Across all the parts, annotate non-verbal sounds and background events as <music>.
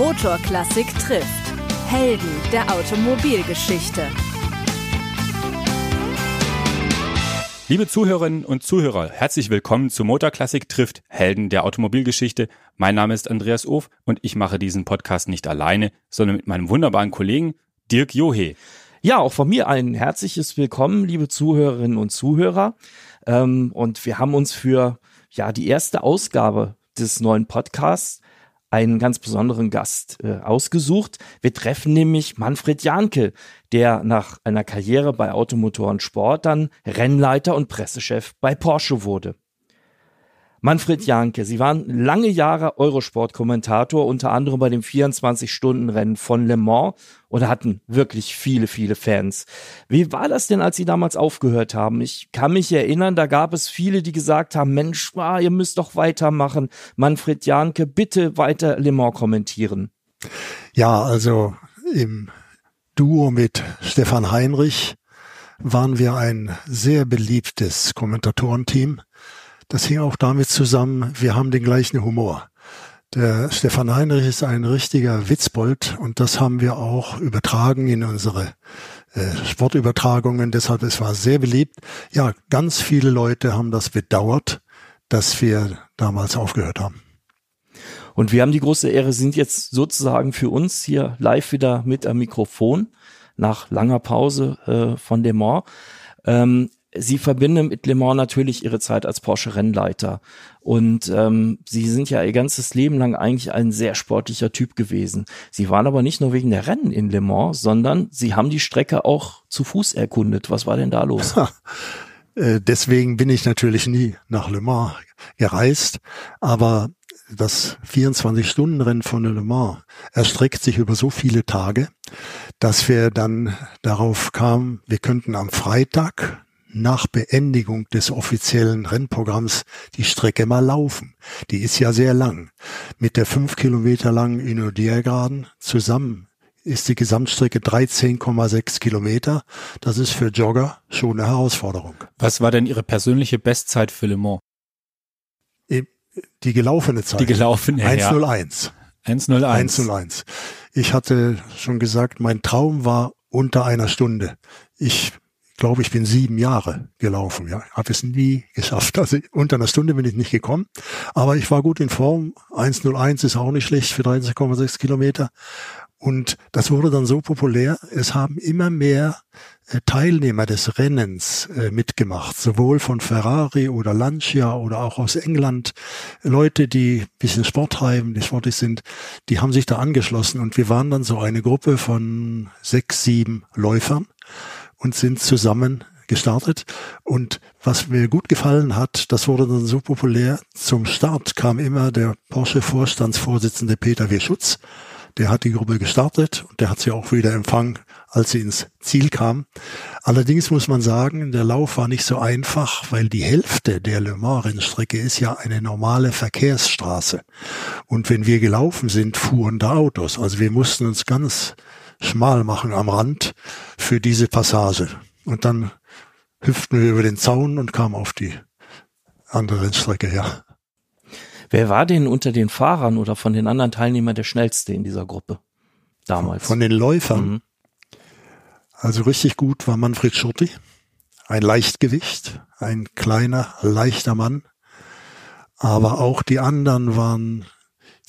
Motorklassik trifft. Helden der Automobilgeschichte. Liebe Zuhörerinnen und Zuhörer, herzlich willkommen zu Motorklassik trifft Helden der Automobilgeschichte. Mein Name ist Andreas Of und ich mache diesen Podcast nicht alleine, sondern mit meinem wunderbaren Kollegen Dirk Johe. Ja, auch von mir ein herzliches Willkommen, liebe Zuhörerinnen und Zuhörer. Ähm, und wir haben uns für ja die erste Ausgabe des neuen Podcasts einen ganz besonderen Gast äh, ausgesucht. Wir treffen nämlich Manfred Janke, der nach einer Karriere bei Automotoren Sport dann Rennleiter und Pressechef bei Porsche wurde. Manfred Janke, Sie waren lange Jahre Eurosport-Kommentator, unter anderem bei dem 24-Stunden-Rennen von Le Mans und hatten wirklich viele, viele Fans. Wie war das denn, als Sie damals aufgehört haben? Ich kann mich erinnern, da gab es viele, die gesagt haben, Mensch, ah, ihr müsst doch weitermachen. Manfred Janke, bitte weiter Le Mans kommentieren. Ja, also im Duo mit Stefan Heinrich waren wir ein sehr beliebtes Kommentatorenteam das hing auch damit zusammen, wir haben den gleichen Humor. Der Stefan Heinrich ist ein richtiger Witzbold und das haben wir auch übertragen in unsere äh, Sportübertragungen. Deshalb, es war sehr beliebt. Ja, ganz viele Leute haben das bedauert, dass wir damals aufgehört haben. Und wir haben die große Ehre, sind jetzt sozusagen für uns hier live wieder mit am Mikrofon nach langer Pause äh, von Le Mans. Ähm, Sie verbinden mit Le Mans natürlich ihre Zeit als Porsche-Rennleiter. Und ähm, Sie sind ja ihr ganzes Leben lang eigentlich ein sehr sportlicher Typ gewesen. Sie waren aber nicht nur wegen der Rennen in Le Mans, sondern Sie haben die Strecke auch zu Fuß erkundet. Was war denn da los? Äh, deswegen bin ich natürlich nie nach Le Mans gereist. Aber das 24-Stunden-Rennen von Le Mans erstreckt sich über so viele Tage, dass wir dann darauf kamen, wir könnten am Freitag nach Beendigung des offiziellen Rennprogramms die Strecke mal laufen. Die ist ja sehr lang. Mit der fünf Kilometer langen Inodier-Geraden zusammen ist die Gesamtstrecke 13,6 Kilometer. Das ist für Jogger schon eine Herausforderung. Was war denn Ihre persönliche Bestzeit für Le Mans? Die gelaufene Zeit. Die gelaufene, 101. 101. 101. Ich hatte schon gesagt, mein Traum war unter einer Stunde. Ich glaube, ich bin sieben Jahre gelaufen. Ja, habe es nie geschafft. Also unter einer Stunde bin ich nicht gekommen, aber ich war gut in Form. 1:01 ist auch nicht schlecht für 13,6 Kilometer. Und das wurde dann so populär. Es haben immer mehr äh, Teilnehmer des Rennens äh, mitgemacht, sowohl von Ferrari oder Lancia oder auch aus England. Leute, die bisschen Sport treiben, die sportlich sind, die haben sich da angeschlossen und wir waren dann so eine Gruppe von sechs, sieben Läufern und sind zusammen gestartet. Und was mir gut gefallen hat, das wurde dann so populär. Zum Start kam immer der Porsche-Vorstandsvorsitzende Peter W. Schutz. Der hat die Gruppe gestartet und der hat sie auch wieder empfangen, als sie ins Ziel kam. Allerdings muss man sagen, der Lauf war nicht so einfach, weil die Hälfte der Le Mans-Rennstrecke ist ja eine normale Verkehrsstraße. Und wenn wir gelaufen sind, fuhren da Autos. Also wir mussten uns ganz schmal machen am Rand für diese Passage. Und dann hüpften wir über den Zaun und kamen auf die andere Rennstrecke her. Wer war denn unter den Fahrern oder von den anderen Teilnehmern der schnellste in dieser Gruppe damals? Von den Läufern. Mhm. Also richtig gut war Manfred Schurti, ein Leichtgewicht, ein kleiner, leichter Mann. Aber auch die anderen waren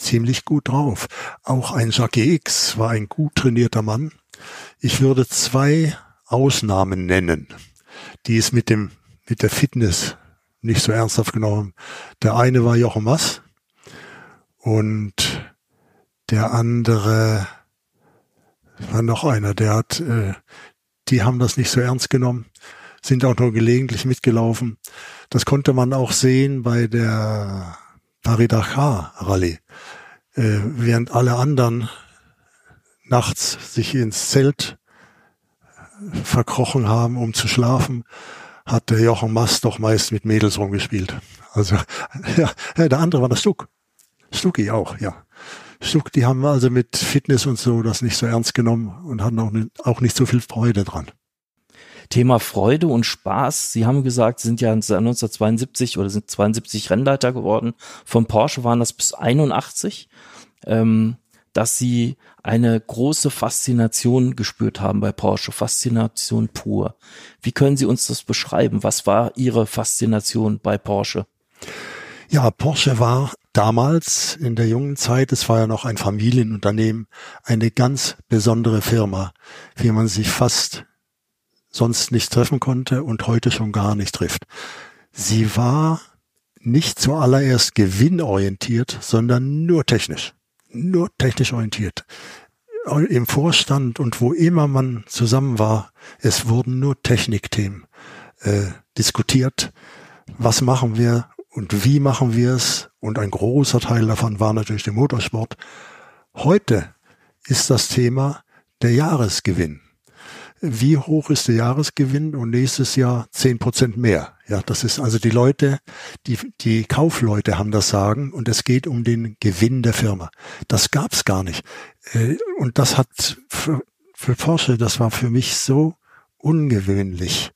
ziemlich gut drauf. Auch ein Jacques X war ein gut trainierter Mann. Ich würde zwei Ausnahmen nennen, die es mit dem, mit der Fitness nicht so ernsthaft genommen. Der eine war Jochen Mass und der andere war noch einer, der hat, äh, die haben das nicht so ernst genommen, sind auch nur gelegentlich mitgelaufen. Das konnte man auch sehen bei der Paris-Dakar-Rallye. Äh, während alle anderen nachts sich ins Zelt verkrochen haben, um zu schlafen, hat der Jochen Mass doch meist mit Mädels rumgespielt. Also <laughs> ja, der andere war der Stuck. Stucki auch, ja. Stuck, die haben also mit Fitness und so das nicht so ernst genommen und hatten auch auch nicht so viel Freude dran. Thema Freude und Spaß. Sie haben gesagt, Sie sind ja 1972 oder sind 72 Rennleiter geworden. Von Porsche waren das bis 81. Ähm, dass Sie eine große Faszination gespürt haben bei Porsche, Faszination pur. Wie können Sie uns das beschreiben? Was war Ihre Faszination bei Porsche? Ja, Porsche war damals in der jungen Zeit, es war ja noch ein Familienunternehmen, eine ganz besondere Firma, wie man sich fast sonst nicht treffen konnte und heute schon gar nicht trifft. Sie war nicht zuallererst gewinnorientiert, sondern nur technisch. Nur technisch orientiert. Im Vorstand und wo immer man zusammen war, es wurden nur Technikthemen äh, diskutiert. Was machen wir und wie machen wir es? Und ein großer Teil davon war natürlich der Motorsport. Heute ist das Thema der Jahresgewinn wie hoch ist der Jahresgewinn und nächstes Jahr zehn Prozent mehr. Ja, das ist also die Leute, die, die Kaufleute haben das Sagen und es geht um den Gewinn der Firma. Das gab's gar nicht. Äh, und das hat für, für Porsche, das war für mich so ungewöhnlich.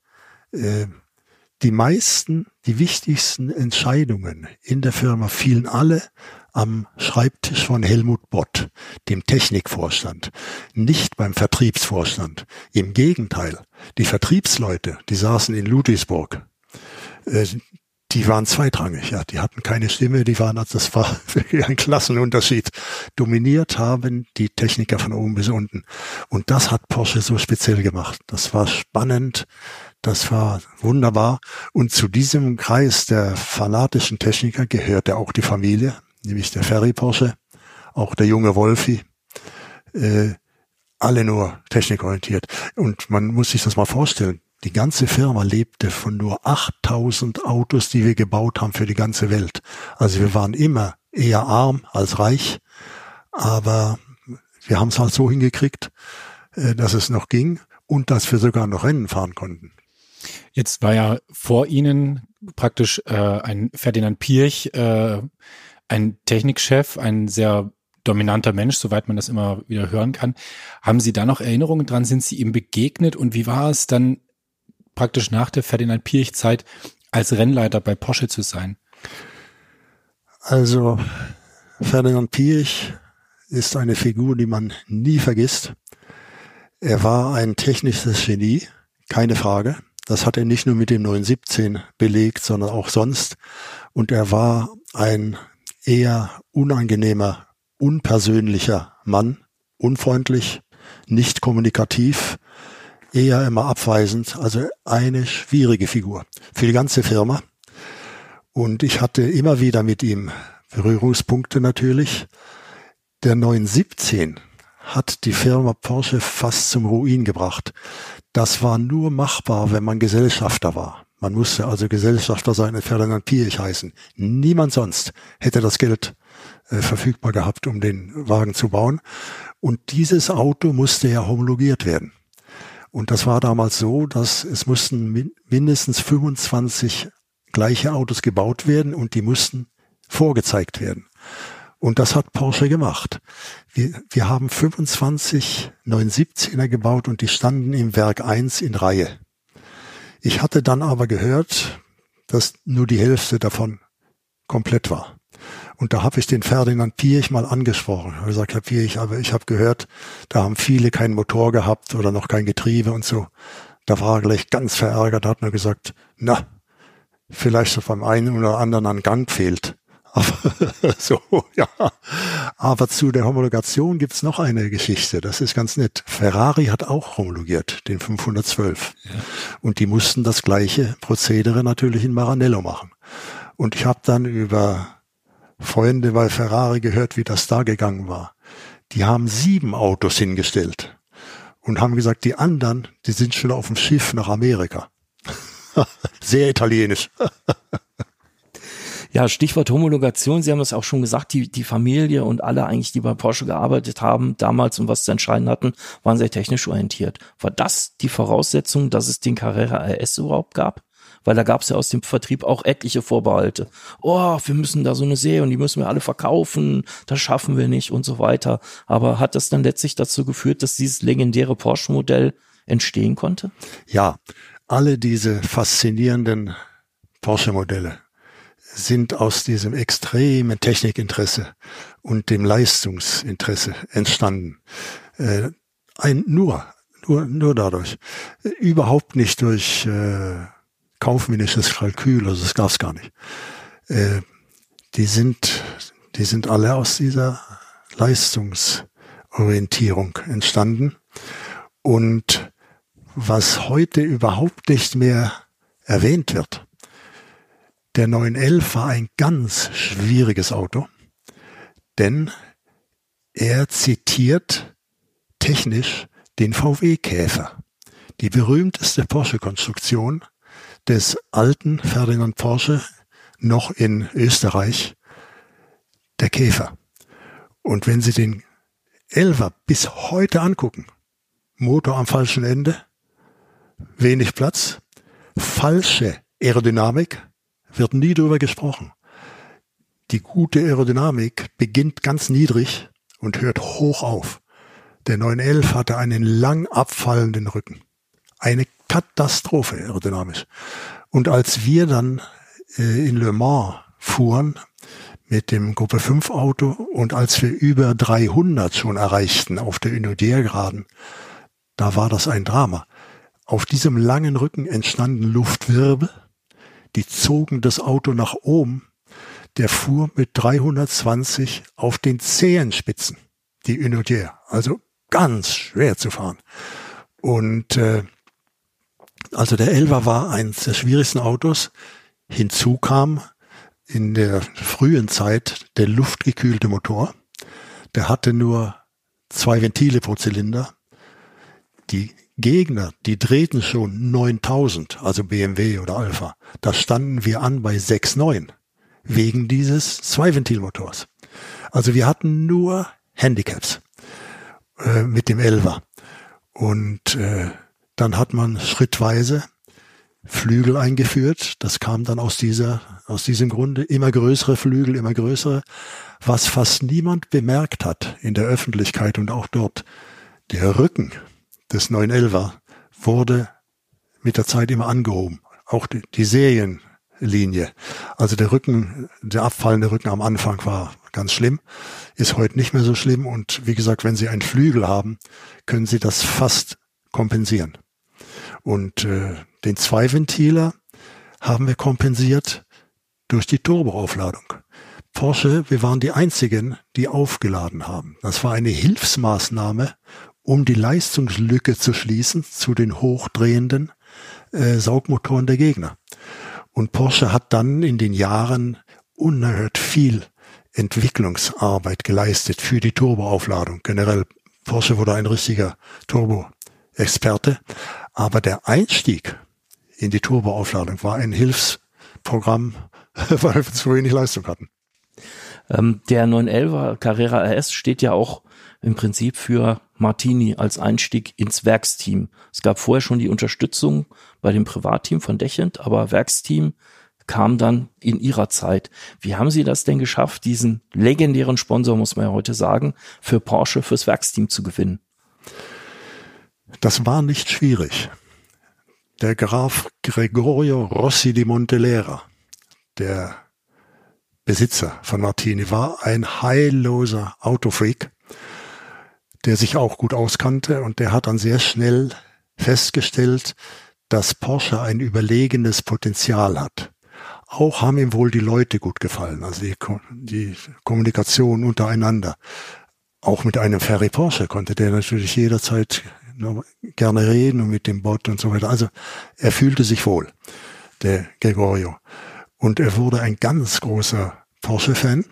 Äh, die meisten, die wichtigsten Entscheidungen in der Firma fielen alle am Schreibtisch von Helmut Bott, dem Technikvorstand, nicht beim Vertriebsvorstand. Im Gegenteil, die Vertriebsleute, die saßen in Ludwigsburg, äh, die waren zweitrangig, ja, die hatten keine Stimme, die waren, das war <laughs> ein Klassenunterschied. Dominiert haben die Techniker von oben bis unten. Und das hat Porsche so speziell gemacht. Das war spannend, das war wunderbar. Und zu diesem Kreis der fanatischen Techniker gehörte auch die Familie, nämlich der Ferry Porsche, auch der junge Wolfi, äh, alle nur technikorientiert. Und man muss sich das mal vorstellen. Die ganze Firma lebte von nur 8000 Autos, die wir gebaut haben für die ganze Welt. Also wir waren immer eher arm als reich, aber wir haben es halt so hingekriegt, äh, dass es noch ging und dass wir sogar noch Rennen fahren konnten. Jetzt war ja vor Ihnen praktisch äh, ein Ferdinand Pirch, äh, ein Technikchef, ein sehr dominanter Mensch, soweit man das immer wieder hören kann. Haben Sie da noch Erinnerungen dran? Sind Sie ihm begegnet? Und wie war es dann praktisch nach der Ferdinand Pirch-Zeit als Rennleiter bei Porsche zu sein? Also Ferdinand Pirch ist eine Figur, die man nie vergisst. Er war ein technisches Genie, keine Frage. Das hat er nicht nur mit dem 917 belegt, sondern auch sonst. Und er war ein eher unangenehmer, unpersönlicher Mann, unfreundlich, nicht kommunikativ, eher immer abweisend, also eine schwierige Figur für die ganze Firma. Und ich hatte immer wieder mit ihm Berührungspunkte natürlich. Der 917 hat die Firma Porsche fast zum Ruin gebracht. Das war nur machbar, wenn man Gesellschafter war. Man musste also Gesellschafter sein, Ferdinand Piech heißen. Niemand sonst hätte das Geld äh, verfügbar gehabt, um den Wagen zu bauen. Und dieses Auto musste ja homologiert werden. Und das war damals so, dass es mussten min mindestens 25 gleiche Autos gebaut werden und die mussten vorgezeigt werden. Und das hat Porsche gemacht. Wir, wir haben 25 917er gebaut und die standen im Werk 1 in Reihe. Ich hatte dann aber gehört, dass nur die Hälfte davon komplett war. Und da habe ich den Ferdinand Piech mal angesprochen. Ich habe gesagt, Herr Piech, aber ich habe gehört, da haben viele keinen Motor gehabt oder noch kein Getriebe und so. Da war er gleich ganz verärgert, hat nur gesagt, na, vielleicht so beim einen oder anderen an Gang fehlt. Aber <laughs> so, ja. Aber zu der Homologation gibt's noch eine Geschichte. Das ist ganz nett. Ferrari hat auch homologiert, den 512. Ja. Und die mussten das gleiche Prozedere natürlich in Maranello machen. Und ich habe dann über Freunde bei Ferrari gehört, wie das da gegangen war. Die haben sieben Autos hingestellt und haben gesagt, die anderen, die sind schon auf dem Schiff nach Amerika. <laughs> Sehr italienisch. <laughs> Ja, Stichwort Homologation. Sie haben es auch schon gesagt, die, die Familie und alle eigentlich, die bei Porsche gearbeitet haben, damals und was zu entscheiden hatten, waren sehr technisch orientiert. War das die Voraussetzung, dass es den Carrera RS überhaupt gab? Weil da gab es ja aus dem Vertrieb auch etliche Vorbehalte. Oh, wir müssen da so eine Serie und die müssen wir alle verkaufen, das schaffen wir nicht und so weiter. Aber hat das dann letztlich dazu geführt, dass dieses legendäre Porsche-Modell entstehen konnte? Ja, alle diese faszinierenden Porsche-Modelle sind aus diesem extremen Technikinteresse und dem Leistungsinteresse entstanden. Äh, ein, nur, nur, nur dadurch. Überhaupt nicht durch äh, kaufmännisches Kalkül, also das gab's gar nicht. Äh, die sind, die sind alle aus dieser Leistungsorientierung entstanden. Und was heute überhaupt nicht mehr erwähnt wird, der 911 war ein ganz schwieriges Auto, denn er zitiert technisch den VW-Käfer, die berühmteste Porsche-Konstruktion des alten Ferdinand Porsche noch in Österreich, der Käfer. Und wenn Sie den Elfer bis heute angucken, Motor am falschen Ende, wenig Platz, falsche Aerodynamik, wird nie drüber gesprochen. Die gute Aerodynamik beginnt ganz niedrig und hört hoch auf. Der 911 hatte einen lang abfallenden Rücken. Eine Katastrophe aerodynamisch. Und als wir dann äh, in Le Mans fuhren mit dem Gruppe 5 Auto und als wir über 300 schon erreichten auf der Unodier-Geraden, da war das ein Drama. Auf diesem langen Rücken entstanden Luftwirbel, die zogen das Auto nach oben. Der fuhr mit 320 auf den Zehenspitzen, die Unodier. Also ganz schwer zu fahren. Und äh, also der Elva war eines der schwierigsten Autos. Hinzu kam in der frühen Zeit der luftgekühlte Motor. Der hatte nur zwei Ventile pro Zylinder. Die Gegner, die drehten schon 9000, also BMW oder Alpha. Da standen wir an bei 6,9 wegen dieses Zweiventilmotors. Also wir hatten nur Handicaps äh, mit dem Elva. Und äh, dann hat man schrittweise Flügel eingeführt. Das kam dann aus dieser, aus diesem Grunde. Immer größere Flügel, immer größere. Was fast niemand bemerkt hat in der Öffentlichkeit und auch dort. Der Rücken des 911er wurde mit der Zeit immer angehoben. Auch die, die Serienlinie. Also der Rücken, der abfallende Rücken am Anfang war ganz schlimm, ist heute nicht mehr so schlimm. Und wie gesagt, wenn Sie einen Flügel haben, können Sie das fast kompensieren. Und äh, den Zweiventiler haben wir kompensiert durch die Turboaufladung. Porsche, wir waren die einzigen, die aufgeladen haben. Das war eine Hilfsmaßnahme, um die Leistungslücke zu schließen zu den hochdrehenden äh, Saugmotoren der Gegner. Und Porsche hat dann in den Jahren unerhört viel Entwicklungsarbeit geleistet für die Turboaufladung. Generell Porsche wurde ein richtiger Turbo-Experte. Aber der Einstieg in die Turboaufladung war ein Hilfsprogramm, <laughs> weil wir zu wenig Leistung hatten. Ähm, der 911er Carrera RS steht ja auch im Prinzip für Martini als Einstieg ins Werksteam. Es gab vorher schon die Unterstützung bei dem Privatteam von Dechend, aber Werksteam kam dann in ihrer Zeit. Wie haben Sie das denn geschafft, diesen legendären Sponsor, muss man ja heute sagen, für Porsche fürs Werksteam zu gewinnen? Das war nicht schwierig. Der Graf Gregorio Rossi di Montelera, der Besitzer von Martini, war ein heilloser Autofreak, der sich auch gut auskannte und der hat dann sehr schnell festgestellt, dass Porsche ein überlegenes Potenzial hat. Auch haben ihm wohl die Leute gut gefallen, also die, die Kommunikation untereinander. Auch mit einem Ferry Porsche konnte der natürlich jederzeit gerne reden und mit dem Bot und so weiter. Also er fühlte sich wohl, der Gregorio. Und er wurde ein ganz großer Porsche-Fan.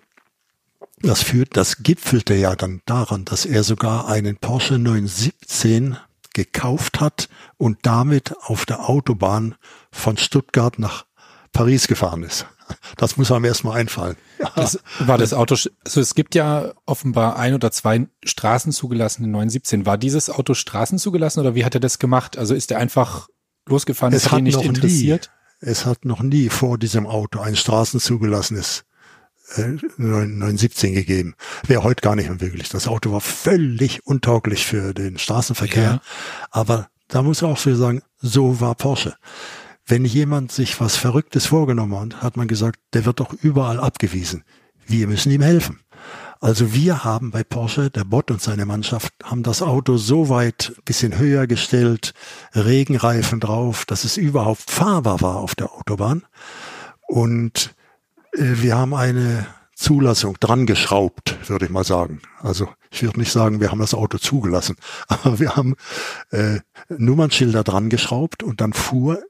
Das führt, das gipfelte ja dann daran, dass er sogar einen Porsche 917 gekauft hat und damit auf der Autobahn von Stuttgart nach Paris gefahren ist. Das muss einem erstmal einfallen. Das war das Auto, also es gibt ja offenbar ein oder zwei straßenzugelassene 917. War dieses Auto straßenzugelassen oder wie hat er das gemacht? Also ist er einfach losgefahren, es hat ihn nicht interessiert? Nie, es hat noch nie vor diesem Auto ein straßenzugelassenes äh, 917 gegeben. Wäre heute gar nicht mehr möglich. Das Auto war völlig untauglich für den Straßenverkehr. Ja. Aber da muss ich auch so sagen, so war Porsche. wenn jemand sich was Verrücktes vorgenommen hat, hat man gesagt, der wird doch überall abgewiesen. Wir müssen ihm helfen. Also wir haben bei Porsche, der Bot und seine Mannschaft, haben das Auto so weit bisschen höher gestellt, Regenreifen drauf, dass es überhaupt fahrbar war auf der Autobahn. Und wir haben eine Zulassung dran geschraubt, würde ich mal sagen. Also ich würde nicht sagen, wir haben das Auto zugelassen, <laughs> aber wir haben äh, Nummernschilder dran geschraubt und dann fuhr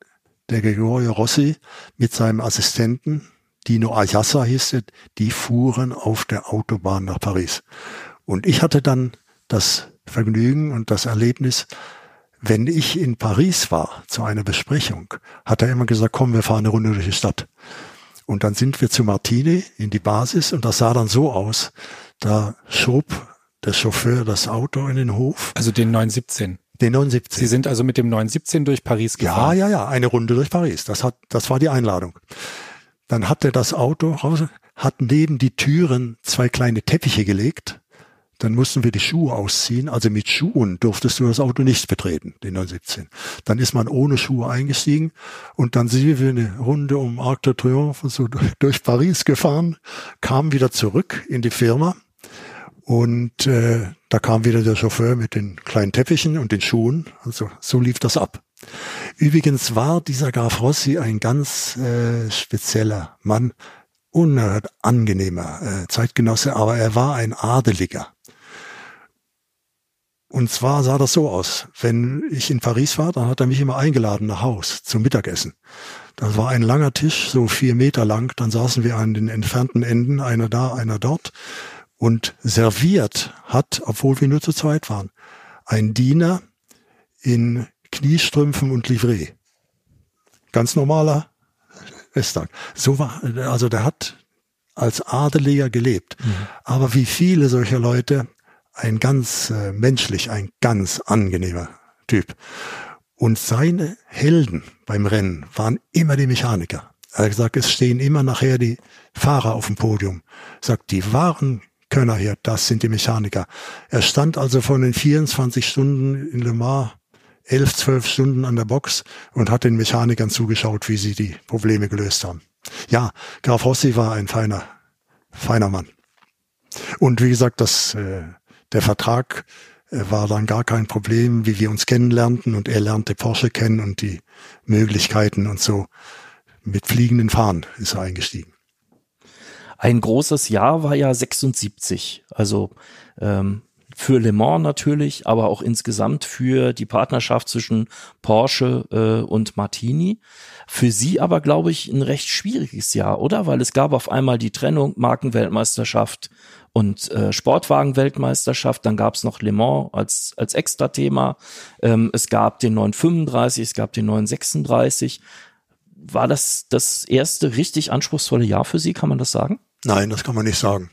der Gregorio Rossi mit seinem Assistenten, Dino Ayassa hieß er, die fuhren auf der Autobahn nach Paris. Und ich hatte dann das Vergnügen und das Erlebnis, wenn ich in Paris war zu einer Besprechung, hat er immer gesagt, komm, wir fahren eine Runde durch die Stadt. Und dann sind wir zu Martini in die Basis und das sah dann so aus. Da schob der Chauffeur das Auto in den Hof. Also den 917. Den 917. Sie sind also mit dem 917 durch Paris gefahren? Ja, ja, ja, eine Runde durch Paris. Das hat, das war die Einladung. Dann hat er das Auto raus, hat neben die Türen zwei kleine Teppiche gelegt dann mussten wir die Schuhe ausziehen. Also mit Schuhen durftest du das Auto nicht betreten, den 917. Dann ist man ohne Schuhe eingestiegen und dann sind wir eine Runde um Arc de Triomphe so <laughs> durch Paris gefahren, kamen wieder zurück in die Firma und äh, da kam wieder der Chauffeur mit den kleinen Teppichen und den Schuhen. Also so lief das ab. Übrigens war dieser Graf Rossi ein ganz äh, spezieller Mann, unerhört angenehmer äh, Zeitgenosse, aber er war ein Adeliger. Und zwar sah das so aus. Wenn ich in Paris war, dann hat er mich immer eingeladen nach Haus zum Mittagessen. Das war ein langer Tisch, so vier Meter lang. Dann saßen wir an den entfernten Enden, einer da, einer dort. Und serviert hat, obwohl wir nur zu zweit waren, ein Diener in Kniestrümpfen und Livree. Ganz normaler Western. So war, also der hat als Adeliger gelebt. Mhm. Aber wie viele solcher Leute ein ganz äh, menschlich, ein ganz angenehmer Typ. Und seine Helden beim Rennen waren immer die Mechaniker. Er hat gesagt, es stehen immer nachher die Fahrer auf dem Podium. Er sagt, die wahren Könner hier, das sind die Mechaniker. Er stand also von den 24 Stunden in Le Mans 11, 12 Stunden an der Box und hat den Mechanikern zugeschaut, wie sie die Probleme gelöst haben. Ja, Graf Rossi war ein feiner, feiner Mann. Und wie gesagt, das äh, der Vertrag äh, war dann gar kein Problem, wie wir uns kennenlernten und er lernte Porsche kennen und die Möglichkeiten und so. Mit fliegenden Fahnen ist er eingestiegen. Ein großes Jahr war ja 76, also ähm, für Le Mans natürlich, aber auch insgesamt für die Partnerschaft zwischen Porsche äh, und Martini. Für Sie aber, glaube ich, ein recht schwieriges Jahr, oder? Weil es gab auf einmal die Trennung Markenweltmeisterschaft und äh, Sportwagen-Weltmeisterschaft. Dann gab es noch Le Mans als, als Extra-Thema. Ähm, es gab den 935, es gab den 936. War das das erste richtig anspruchsvolle Jahr für Sie, kann man das sagen? Nein, das kann man nicht sagen.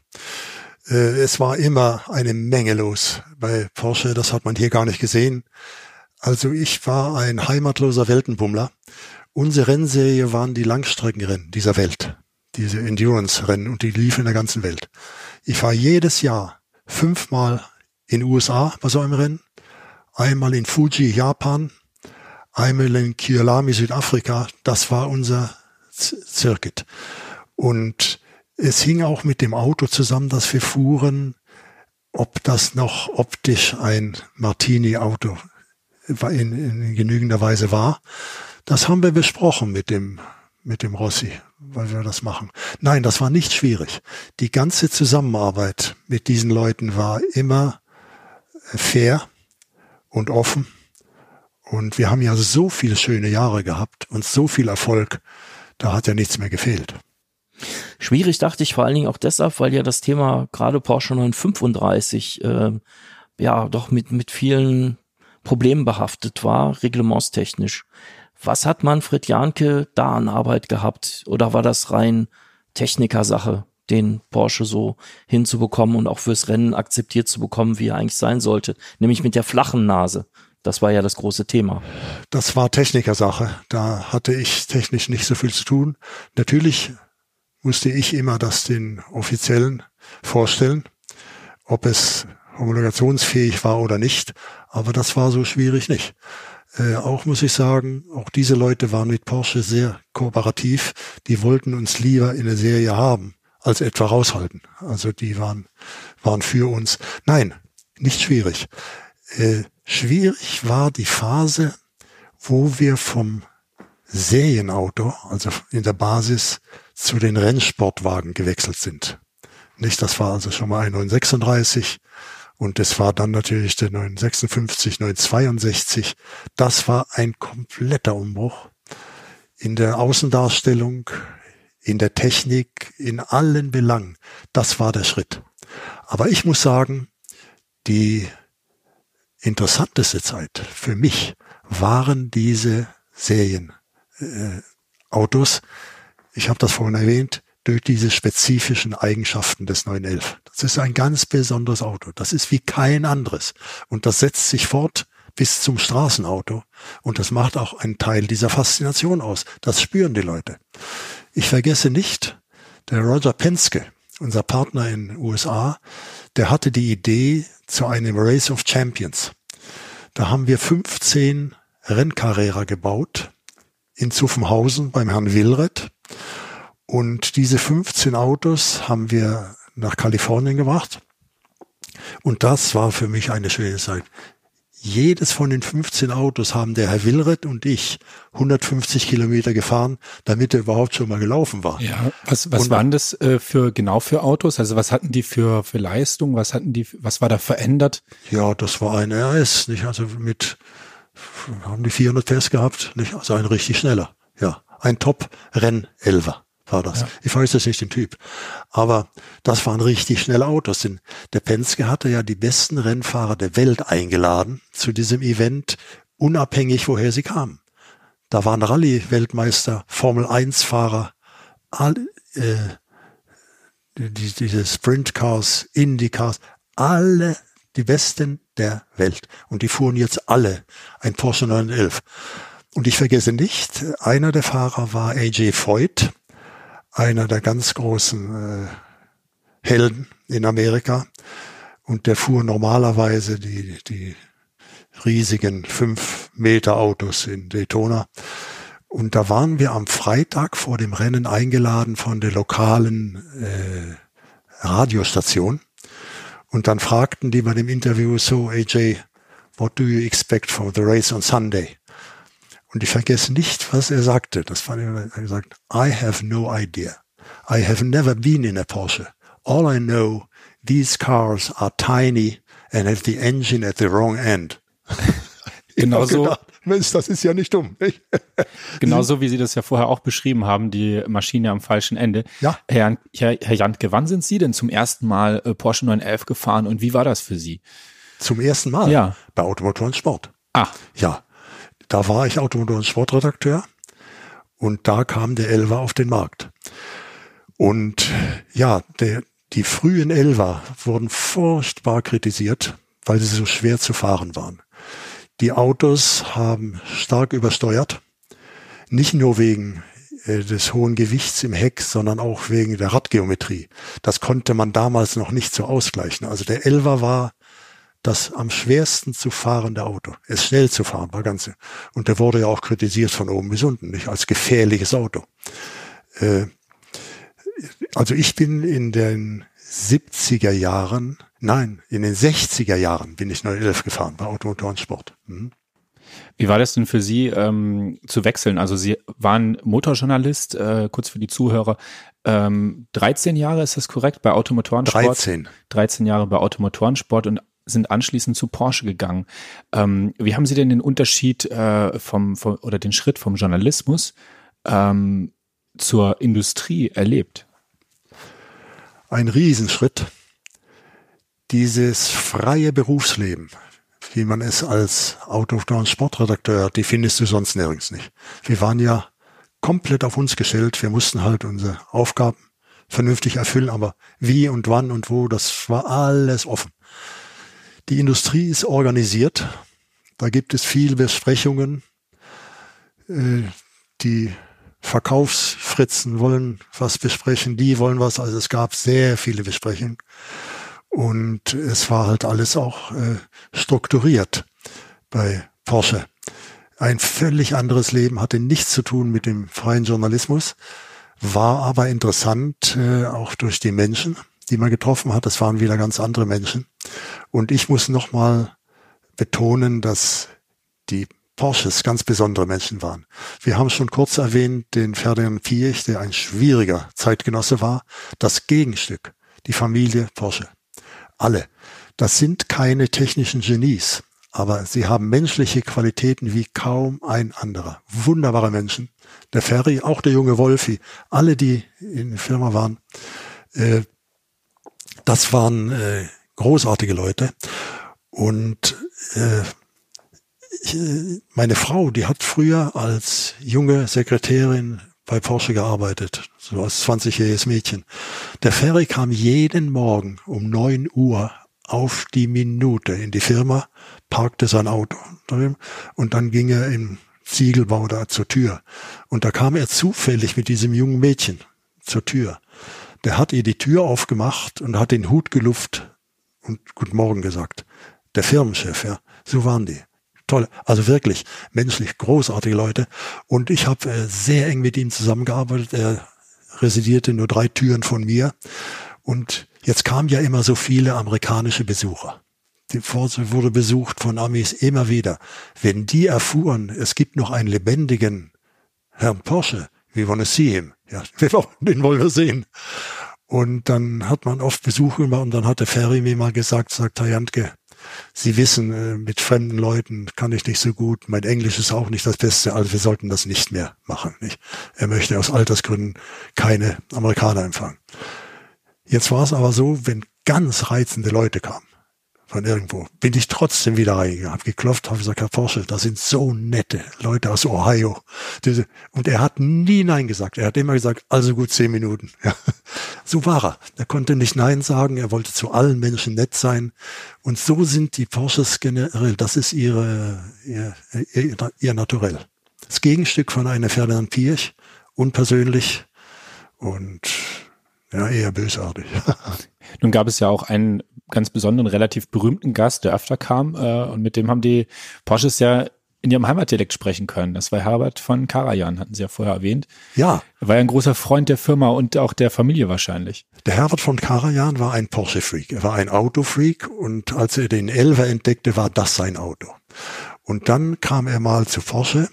Äh, es war immer eine Menge los bei Porsche, das hat man hier gar nicht gesehen. Also ich war ein heimatloser Weltenbummler. Unsere Rennserie waren die Langstreckenrennen dieser Welt, diese Endurance-Rennen und die liefen in der ganzen Welt. Ich war jedes Jahr fünfmal in USA bei so einem Rennen, einmal in Fuji, Japan, einmal in Kyalami, Südafrika. Das war unser Circuit. Und es hing auch mit dem Auto zusammen, dass wir fuhren, ob das noch optisch ein Martini-Auto in, in genügender Weise war. Das haben wir besprochen mit dem mit dem Rossi, weil wir das machen. Nein, das war nicht schwierig. Die ganze Zusammenarbeit mit diesen Leuten war immer äh, fair und offen. Und wir haben ja so viele schöne Jahre gehabt und so viel Erfolg, da hat ja nichts mehr gefehlt. Schwierig dachte ich vor allen Dingen auch deshalb, weil ja das Thema gerade Porsche 935 äh, ja doch mit, mit vielen Problemen behaftet war, reglementstechnisch. Was hat Manfred Janke da an Arbeit gehabt? Oder war das rein Technikersache, den Porsche so hinzubekommen und auch fürs Rennen akzeptiert zu bekommen, wie er eigentlich sein sollte? Nämlich mit der flachen Nase. Das war ja das große Thema. Das war Technikersache. Da hatte ich technisch nicht so viel zu tun. Natürlich musste ich immer das den Offiziellen vorstellen, ob es homologationsfähig war oder nicht. Aber das war so schwierig nicht. Äh, auch muss ich sagen, auch diese Leute waren mit Porsche sehr kooperativ. Die wollten uns lieber in der Serie haben, als etwa raushalten. Also die waren, waren für uns. Nein, nicht schwierig. Äh, schwierig war die Phase, wo wir vom Serienauto, also in der Basis, zu den Rennsportwagen gewechselt sind. Nicht, das war also schon mal ein 936 und das war dann natürlich der 956, 962. Das war ein kompletter Umbruch in der Außendarstellung, in der Technik, in allen Belangen. Das war der Schritt. Aber ich muss sagen, die interessanteste Zeit für mich waren diese Serienautos. Äh, ich habe das vorhin erwähnt, durch diese spezifischen Eigenschaften des 911. Das ist ein ganz besonderes Auto. Das ist wie kein anderes. Und das setzt sich fort bis zum Straßenauto. Und das macht auch einen Teil dieser Faszination aus. Das spüren die Leute. Ich vergesse nicht, der Roger Penske, unser Partner in den USA, der hatte die Idee zu einem Race of Champions. Da haben wir 15 Renncarrera gebaut in Zuffenhausen beim Herrn Willreth. Und diese 15 Autos haben wir nach Kalifornien gebracht. Und das war für mich eine schöne Zeit. Jedes von den 15 Autos haben der Herr Willreth und ich 150 Kilometer gefahren, damit er überhaupt schon mal gelaufen war. Ja, was, was waren das äh, für genau für Autos? Also was hatten die für für Leistung? Was hatten die? Was war da verändert? Ja, das war ein RS, nicht? Also mit haben die 400 PS gehabt, nicht? Also ein richtig schneller. Ja, ein Top-Renn-Elver war das. Ja. Ich weiß jetzt nicht den Typ. Aber das waren richtig schnelle Autos. Denn der Penske hatte ja die besten Rennfahrer der Welt eingeladen zu diesem Event, unabhängig woher sie kamen. Da waren Rallye-Weltmeister, Formel-1-Fahrer, all, äh, die, diese Sprint-Cars, Indy-Cars, alle die Besten der Welt. Und die fuhren jetzt alle ein Porsche 911. Und ich vergesse nicht, einer der Fahrer war AJ Foyt, einer der ganz großen äh, Helden in Amerika. Und der fuhr normalerweise die, die riesigen fünf Meter Autos in Daytona. Und da waren wir am Freitag vor dem Rennen eingeladen von der lokalen äh, Radiostation. Und dann fragten die bei dem Interview so, AJ, what do you expect for the race on Sunday? Und ich vergesse nicht, was er sagte. Das fand ich, er hat gesagt, I have no idea. I have never been in a Porsche. All I know, these cars are tiny and have the engine at the wrong end. <laughs> Genauso. Mensch, das ist ja nicht dumm. Nicht? <laughs> Genauso wie Sie das ja vorher auch beschrieben haben, die Maschine am falschen Ende. Ja. Herr, Herr, Herr Jantke, wann sind Sie denn zum ersten Mal äh, Porsche 911 gefahren und wie war das für Sie? Zum ersten Mal? Ja. Bei Automotor und Sport. Ah. Ja. Da war ich Automotor- und Sportredakteur und da kam der Elva auf den Markt. Und ja, der, die frühen Elva wurden furchtbar kritisiert, weil sie so schwer zu fahren waren. Die Autos haben stark übersteuert, nicht nur wegen äh, des hohen Gewichts im Heck, sondern auch wegen der Radgeometrie. Das konnte man damals noch nicht so ausgleichen. Also der Elva war das am schwersten zu fahrende Auto. Es schnell zu fahren war ganz, und der wurde ja auch kritisiert von oben bis unten, nicht als gefährliches Auto. Äh, also ich bin in den 70er Jahren, nein, in den 60er Jahren bin ich 911 gefahren bei Automotor und Sport. Mhm. Wie war das denn für Sie ähm, zu wechseln? Also Sie waren Motorjournalist, äh, kurz für die Zuhörer. Ähm, 13 Jahre ist das korrekt bei Automotorensport? 13. 13 Jahre bei Automotorensport und sind anschließend zu Porsche gegangen. Ähm, wie haben Sie denn den Unterschied äh, vom, vom oder den Schritt vom Journalismus ähm, zur Industrie erlebt? Ein Riesenschritt. Dieses freie Berufsleben, wie man es als Automotor- und Sportredakteur, die findest du sonst nirgends nicht. Wir waren ja komplett auf uns gestellt. Wir mussten halt unsere Aufgaben vernünftig erfüllen, aber wie und wann und wo, das war alles offen. Die Industrie ist organisiert. Da gibt es viele Besprechungen. Äh, die Verkaufsfritzen wollen was besprechen, die wollen was. Also es gab sehr viele Besprechungen. Und es war halt alles auch äh, strukturiert bei Porsche. ein völlig anderes Leben, hatte nichts zu tun mit dem freien Journalismus, war aber interessant, äh, auch durch die Menschen, die man getroffen hat. Das waren wieder ganz andere Menschen. Und ich muss nochmal betonen, dass die Porsches ganz besondere Menschen waren. Wir haben schon kurz erwähnt den Ferdinand Piech, der ein schwieriger Zeitgenosse war. Das Gegenstück, die Familie Porsche. Alle. Das sind keine technischen Genies, aber sie haben menschliche Qualitäten wie kaum ein anderer. Wunderbare Menschen. Der Ferry, auch der junge Wolfi, alle, die in der Firma waren, äh, das waren äh, großartige Leute. Und äh, ich, meine Frau, die hat früher als junge Sekretärin bei Porsche gearbeitet, so als 20-jähriges Mädchen. Der Ferry kam jeden Morgen um neun Uhr auf die Minute in die Firma, parkte sein Auto und dann ging er im Ziegelbau da zur Tür. Und da kam er zufällig mit diesem jungen Mädchen zur Tür. Der hat ihr die Tür aufgemacht und hat den Hut geluft und Guten Morgen gesagt. Der Firmenchef, ja, so waren die. Toll, also wirklich menschlich großartige Leute. Und ich habe äh, sehr eng mit ihm zusammengearbeitet. Er residierte nur drei Türen von mir. Und jetzt kamen ja immer so viele amerikanische Besucher. Die Force wurde besucht von Amis immer wieder. Wenn die erfuhren, es gibt noch einen lebendigen Herrn Porsche, we wanna see him. Ja, <laughs> den wollen wir sehen. Und dann hat man oft Besuch gemacht und dann hat der Ferry mir mal gesagt, sagt Herr Jantke, Sie wissen, äh, mit fremden Leuten kann ich nicht so gut. Mein Englisch ist auch nicht das Beste, also wir sollten das nicht mehr machen. Nicht? Er möchte aus Altersgründen keine Amerikaner empfangen. Jetzt war es aber so, wenn ganz reizende Leute kamen, von irgendwo, bin ich trotzdem wieder reingegangen, habe geklopft, habe gesagt, Herr Porsche, das sind so nette Leute aus Ohio. Und er hat nie Nein gesagt. Er hat immer gesagt, also gut zehn Minuten. <laughs> Ja. So war er. Er konnte nicht Nein sagen. Er wollte zu allen Menschen nett sein. Und so sind die Porsches generell. Das ist ihre, ihr, ihr, ihr Naturell. Das Gegenstück von einer Ferdinand Pirch. Unpersönlich und ja, eher bösartig. <laughs> Nun gab es ja auch einen ganz besonderen, relativ berühmten Gast, der öfter kam, äh, und mit dem haben die Porsches ja in ihrem Heimatdialekt sprechen können. Das war Herbert von Karajan, hatten Sie ja vorher erwähnt. Ja. Er war ja ein großer Freund der Firma und auch der Familie wahrscheinlich. Der Herbert von Karajan war ein Porsche-Freak. Er war ein Autofreak und als er den Elver entdeckte, war das sein Auto. Und dann kam er mal zu Porsche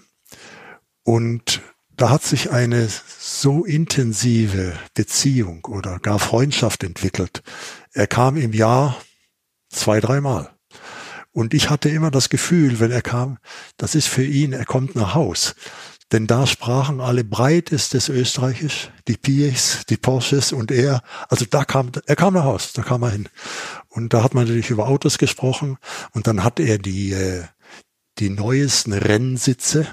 und da hat sich eine so intensive Beziehung oder gar Freundschaft entwickelt. Er kam im Jahr zwei, dreimal. Und ich hatte immer das Gefühl, wenn er kam, das ist für ihn, er kommt nach Haus. Denn da sprachen alle breitestes Österreichisch, die Piechs, die Porsches und er. Also da kam, er kam nach Haus, da kam er hin. Und da hat man natürlich über Autos gesprochen. Und dann hat er die, äh, die neuesten Rennsitze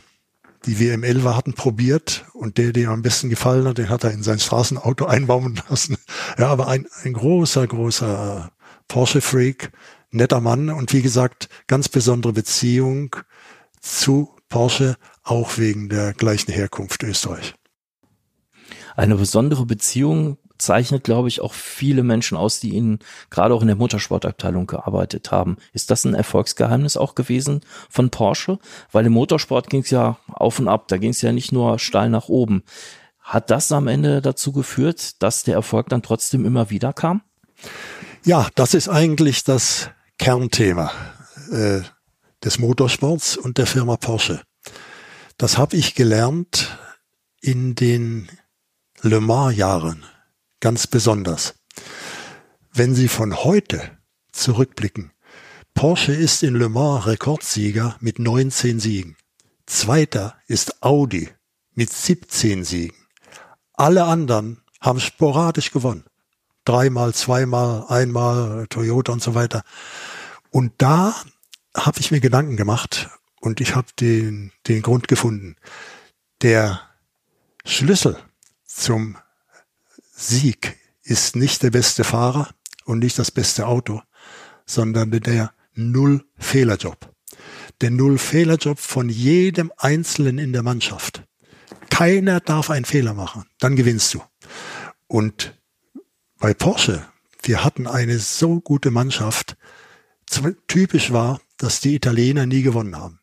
die Elva hatten, probiert und der, der am besten gefallen hat, den hat er in sein Straßenauto <laughs> einbauen lassen. Ja, aber ein, ein großer, großer Porsche-Freak, netter Mann und wie gesagt, ganz besondere Beziehung zu Porsche, auch wegen der gleichen Herkunft Österreich. Eine besondere Beziehung zeichnet, glaube ich, auch viele Menschen aus, die ihnen gerade auch in der Motorsportabteilung gearbeitet haben. Ist das ein Erfolgsgeheimnis auch gewesen von Porsche? Weil im Motorsport ging es ja auf und ab, da ging es ja nicht nur steil nach oben. Hat das am Ende dazu geführt, dass der Erfolg dann trotzdem immer wieder kam? Ja, das ist eigentlich das Kernthema äh, des Motorsports und der Firma Porsche. Das habe ich gelernt in den Le Mans-Jahren ganz besonders. Wenn Sie von heute zurückblicken, Porsche ist in Le Mans Rekordsieger mit 19 Siegen. Zweiter ist Audi mit 17 Siegen. Alle anderen haben sporadisch gewonnen. Dreimal, zweimal, einmal, Toyota und so weiter. Und da habe ich mir Gedanken gemacht und ich habe den, den Grund gefunden. Der Schlüssel zum Sieg ist nicht der beste Fahrer und nicht das beste Auto, sondern der Null-Fehler-Job. Der Null-Fehler-Job von jedem Einzelnen in der Mannschaft. Keiner darf einen Fehler machen, dann gewinnst du. Und bei Porsche, wir hatten eine so gute Mannschaft, typisch war, dass die Italiener nie gewonnen haben.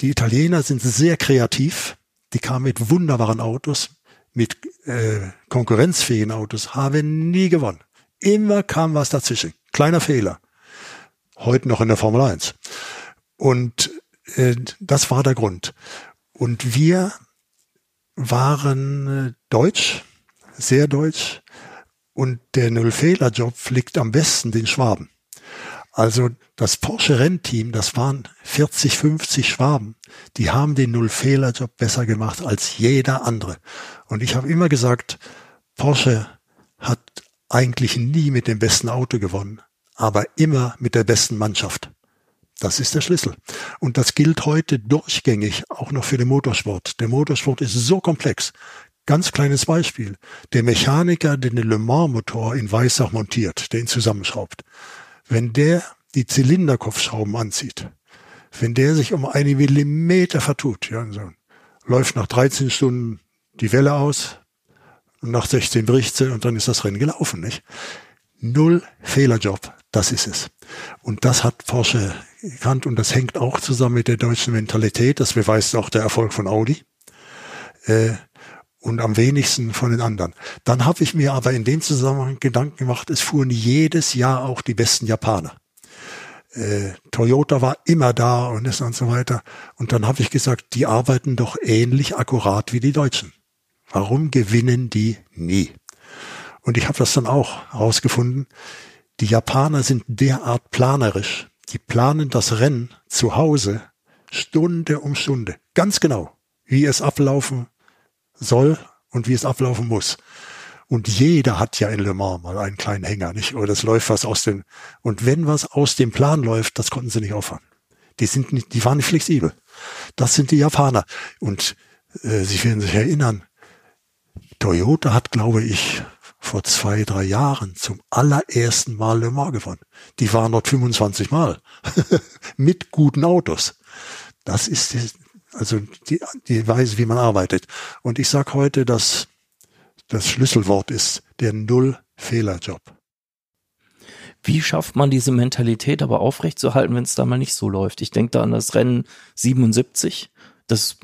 Die Italiener sind sehr kreativ. Die kamen mit wunderbaren Autos, mit äh, konkurrenzfähigen Autos, haben nie gewonnen. Immer kam was dazwischen. Kleiner Fehler. Heute noch in der Formel 1. Und äh, das war der Grund. Und wir waren äh, deutsch, sehr deutsch. Und der Null-Fehler-Job liegt am besten den Schwaben. Also das Porsche Rennteam, das waren 40, 50 Schwaben. Die haben den Null-Fehler-Job besser gemacht als jeder andere. Und ich habe immer gesagt, Porsche hat eigentlich nie mit dem besten Auto gewonnen, aber immer mit der besten Mannschaft. Das ist der Schlüssel. Und das gilt heute durchgängig auch noch für den Motorsport. Der Motorsport ist so komplex. Ganz kleines Beispiel. Der Mechaniker, der den Le Mans Motor in Weissach montiert, der ihn zusammenschraubt. Wenn der die Zylinderkopfschrauben anzieht, wenn der sich um einen Millimeter vertut, ja, so, läuft nach 13 Stunden die Welle aus, und nach 16 bricht sie und dann ist das Rennen gelaufen, nicht? Null Fehlerjob, das ist es. Und das hat Porsche erkannt und das hängt auch zusammen mit der deutschen Mentalität. Das beweist auch der Erfolg von Audi. Äh, und am wenigsten von den anderen. Dann habe ich mir aber in dem Zusammenhang Gedanken gemacht, es fuhren jedes Jahr auch die besten Japaner. Äh, Toyota war immer da und ist und so weiter. Und dann habe ich gesagt, die arbeiten doch ähnlich akkurat wie die Deutschen. Warum gewinnen die nie? Und ich habe das dann auch herausgefunden. Die Japaner sind derart planerisch, die planen das Rennen zu Hause Stunde um Stunde. Ganz genau, wie es ablaufen soll und wie es ablaufen muss. Und jeder hat ja in Le Mans mal einen kleinen Hänger, nicht? Oder es läuft was aus dem, und wenn was aus dem Plan läuft, das konnten sie nicht auffahren. Die sind nicht, die waren nicht flexibel. Das sind die Japaner. Und äh, Sie werden sich erinnern, Toyota hat, glaube ich, vor zwei, drei Jahren zum allerersten Mal Le Mans gewonnen. Die waren dort 25 Mal <laughs> mit guten Autos. Das ist also die, die Weise, wie man arbeitet. Und ich sage heute, dass das Schlüsselwort ist der Null-Fehler-Job. Wie schafft man diese Mentalität aber aufrechtzuerhalten, wenn es da mal nicht so läuft? Ich denke da an das Rennen 77. Das ist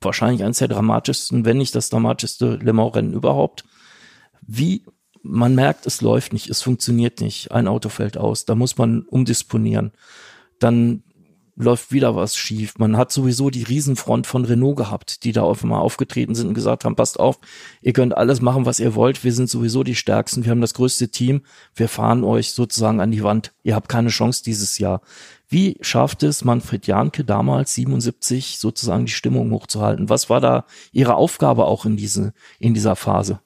wahrscheinlich eines der dramatischsten, wenn nicht das dramatischste Le Mans-Rennen überhaupt wie man merkt, es läuft nicht, es funktioniert nicht, ein Auto fällt aus, da muss man umdisponieren. Dann läuft wieder was schief. Man hat sowieso die Riesenfront von Renault gehabt, die da auf einmal aufgetreten sind und gesagt haben, passt auf, ihr könnt alles machen, was ihr wollt, wir sind sowieso die Stärksten, wir haben das größte Team, wir fahren euch sozusagen an die Wand, ihr habt keine Chance dieses Jahr. Wie schafft es Manfred Janke damals 77 sozusagen die Stimmung hochzuhalten? Was war da ihre Aufgabe auch in diese, in dieser Phase?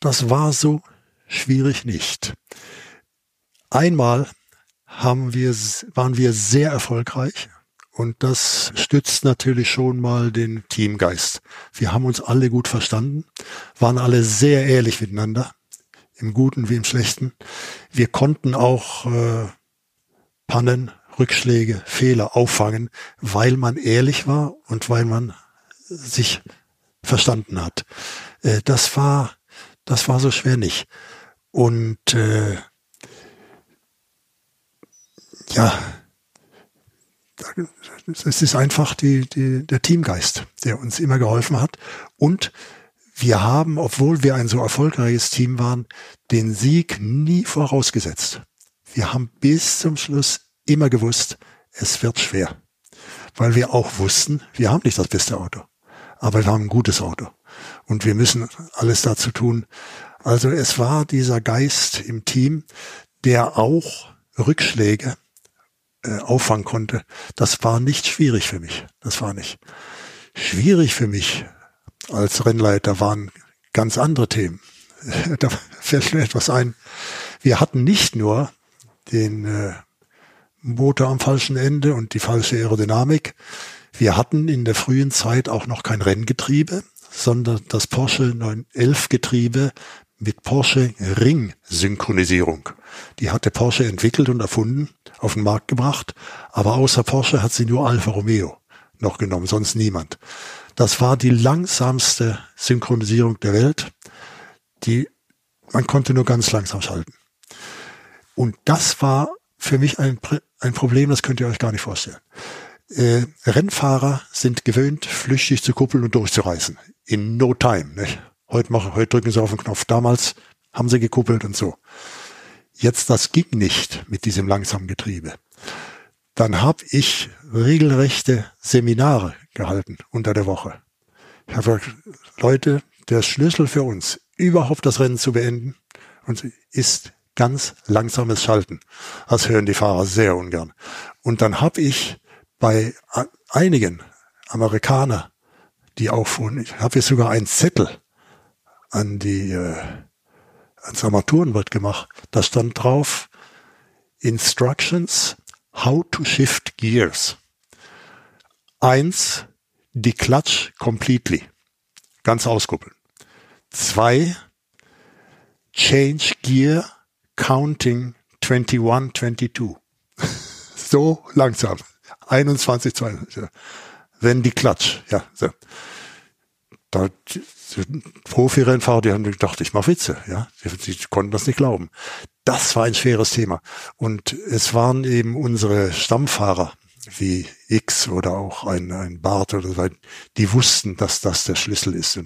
Das war so schwierig nicht. Einmal haben wir, waren wir sehr erfolgreich und das stützt natürlich schon mal den Teamgeist. Wir haben uns alle gut verstanden, waren alle sehr ehrlich miteinander, im Guten wie im Schlechten. Wir konnten auch äh, Pannen, Rückschläge, Fehler auffangen, weil man ehrlich war und weil man sich verstanden hat. Äh, das war, das war so schwer nicht. Und äh, ja, es ist einfach die, die, der Teamgeist, der uns immer geholfen hat. Und wir haben, obwohl wir ein so erfolgreiches Team waren, den Sieg nie vorausgesetzt. Wir haben bis zum Schluss immer gewusst, es wird schwer. Weil wir auch wussten, wir haben nicht das beste Auto, aber wir haben ein gutes Auto und wir müssen alles dazu tun. Also es war dieser Geist im Team, der auch Rückschläge äh, auffangen konnte. Das war nicht schwierig für mich. Das war nicht. Schwierig für mich als Rennleiter waren ganz andere Themen. <laughs> da fällt mir etwas ein. Wir hatten nicht nur den äh, Motor am falschen Ende und die falsche Aerodynamik. Wir hatten in der frühen Zeit auch noch kein Renngetriebe sondern das Porsche 911 Getriebe mit Porsche Ring Synchronisierung. Die hatte Porsche entwickelt und erfunden, auf den Markt gebracht, aber außer Porsche hat sie nur Alfa Romeo noch genommen, sonst niemand. Das war die langsamste Synchronisierung der Welt. Die, man konnte nur ganz langsam schalten. Und das war für mich ein, ein Problem, das könnt ihr euch gar nicht vorstellen. Äh, Rennfahrer sind gewöhnt, flüchtig zu kuppeln und durchzureißen. In no time. Nicht? Heute, machen, heute drücken sie auf den Knopf. Damals haben sie gekuppelt und so. Jetzt, das ging nicht mit diesem langsamen Getriebe. Dann habe ich regelrechte Seminare gehalten unter der Woche. Ich habe Leute, der Schlüssel für uns, überhaupt das Rennen zu beenden, ist ganz langsames Schalten. Das hören die Fahrer sehr ungern. Und dann habe ich bei einigen Amerikaner, die auffuhren, ich habe jetzt sogar einen Zettel an die äh, ans Armaturenbrett gemacht. Da stand drauf Instructions how to shift gears. Eins, die Clutch completely. Ganz auskuppeln. Zwei, change gear counting 21, 22. <laughs> so langsam. 21, 22. Wenn die Klatsch, ja, so. Da, Profi-Rennfahrer, die haben gedacht, ich mache Witze, ja. Sie, sie konnten das nicht glauben. Das war ein schweres Thema. Und es waren eben unsere Stammfahrer, wie X oder auch ein, ein Bart oder so, die wussten, dass das der Schlüssel ist.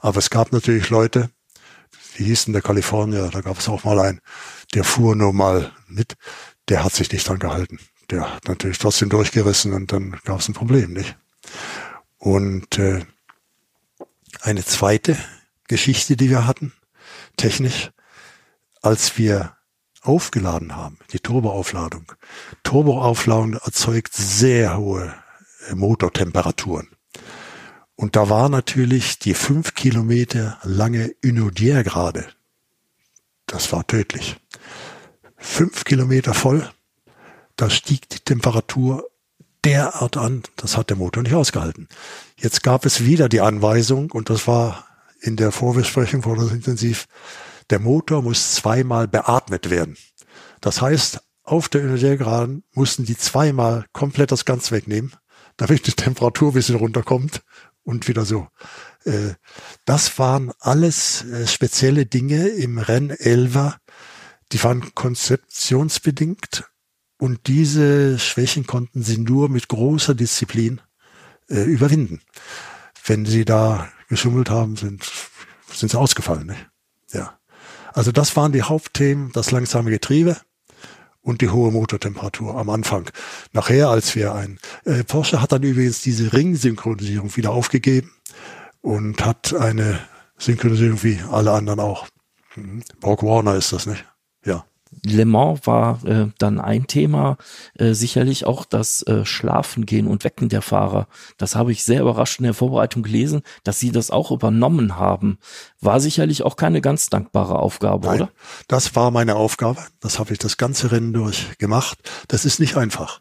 Aber es gab natürlich Leute, wie hieß denn der Kalifornier, da gab es auch mal einen, der fuhr nur mal mit, der hat sich nicht dran gehalten. Der hat natürlich trotzdem durchgerissen und dann gab es ein Problem, nicht? Und äh, eine zweite Geschichte, die wir hatten, technisch, als wir aufgeladen haben, die Turboaufladung. Turboaufladung erzeugt sehr hohe äh, Motortemperaturen. Und da war natürlich die fünf Kilometer lange Unodier gerade. Das war tödlich. Fünf Kilometer voll, da stieg die Temperatur derart an, das hat der Motor nicht ausgehalten. Jetzt gab es wieder die Anweisung, und das war in der Vorbesprechung vor das intensiv, der Motor muss zweimal beatmet werden. Das heißt, auf der Energiegraden mussten die zweimal komplett das Ganze wegnehmen, damit die Temperatur ein bisschen runterkommt und wieder so. Äh, das waren alles äh, spezielle Dinge im Renn Elver, die waren konzeptionsbedingt und diese Schwächen konnten sie nur mit großer Disziplin äh, überwinden. Wenn sie da geschummelt haben, sind, sind sie ausgefallen. Ne? Ja. Also das waren die Hauptthemen, das langsame Getriebe und die hohe Motortemperatur am Anfang. Nachher, als wir ein äh, Porsche hat dann übrigens diese Ringsynchronisierung wieder aufgegeben und hat eine Synchronisierung wie alle anderen auch. Mhm. Borg Warner ist das, nicht? Le Mans war äh, dann ein Thema, äh, sicherlich auch das äh, Schlafen gehen und Wecken der Fahrer. Das habe ich sehr überrascht in der Vorbereitung gelesen, dass sie das auch übernommen haben. War sicherlich auch keine ganz dankbare Aufgabe, Nein, oder? Das war meine Aufgabe. Das habe ich das ganze Rennen durch gemacht. Das ist nicht einfach.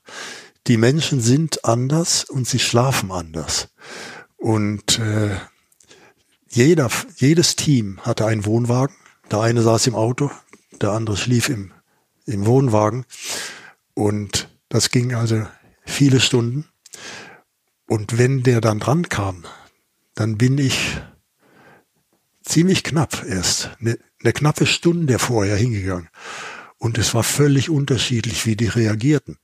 Die Menschen sind anders und sie schlafen anders. Und äh, jeder, jedes Team hatte einen Wohnwagen. Der eine saß im Auto, der andere schlief im, im Wohnwagen. Und das ging also viele Stunden. Und wenn der dann dran kam, dann bin ich ziemlich knapp erst, eine, eine knappe Stunde vorher hingegangen. Und es war völlig unterschiedlich, wie die reagierten.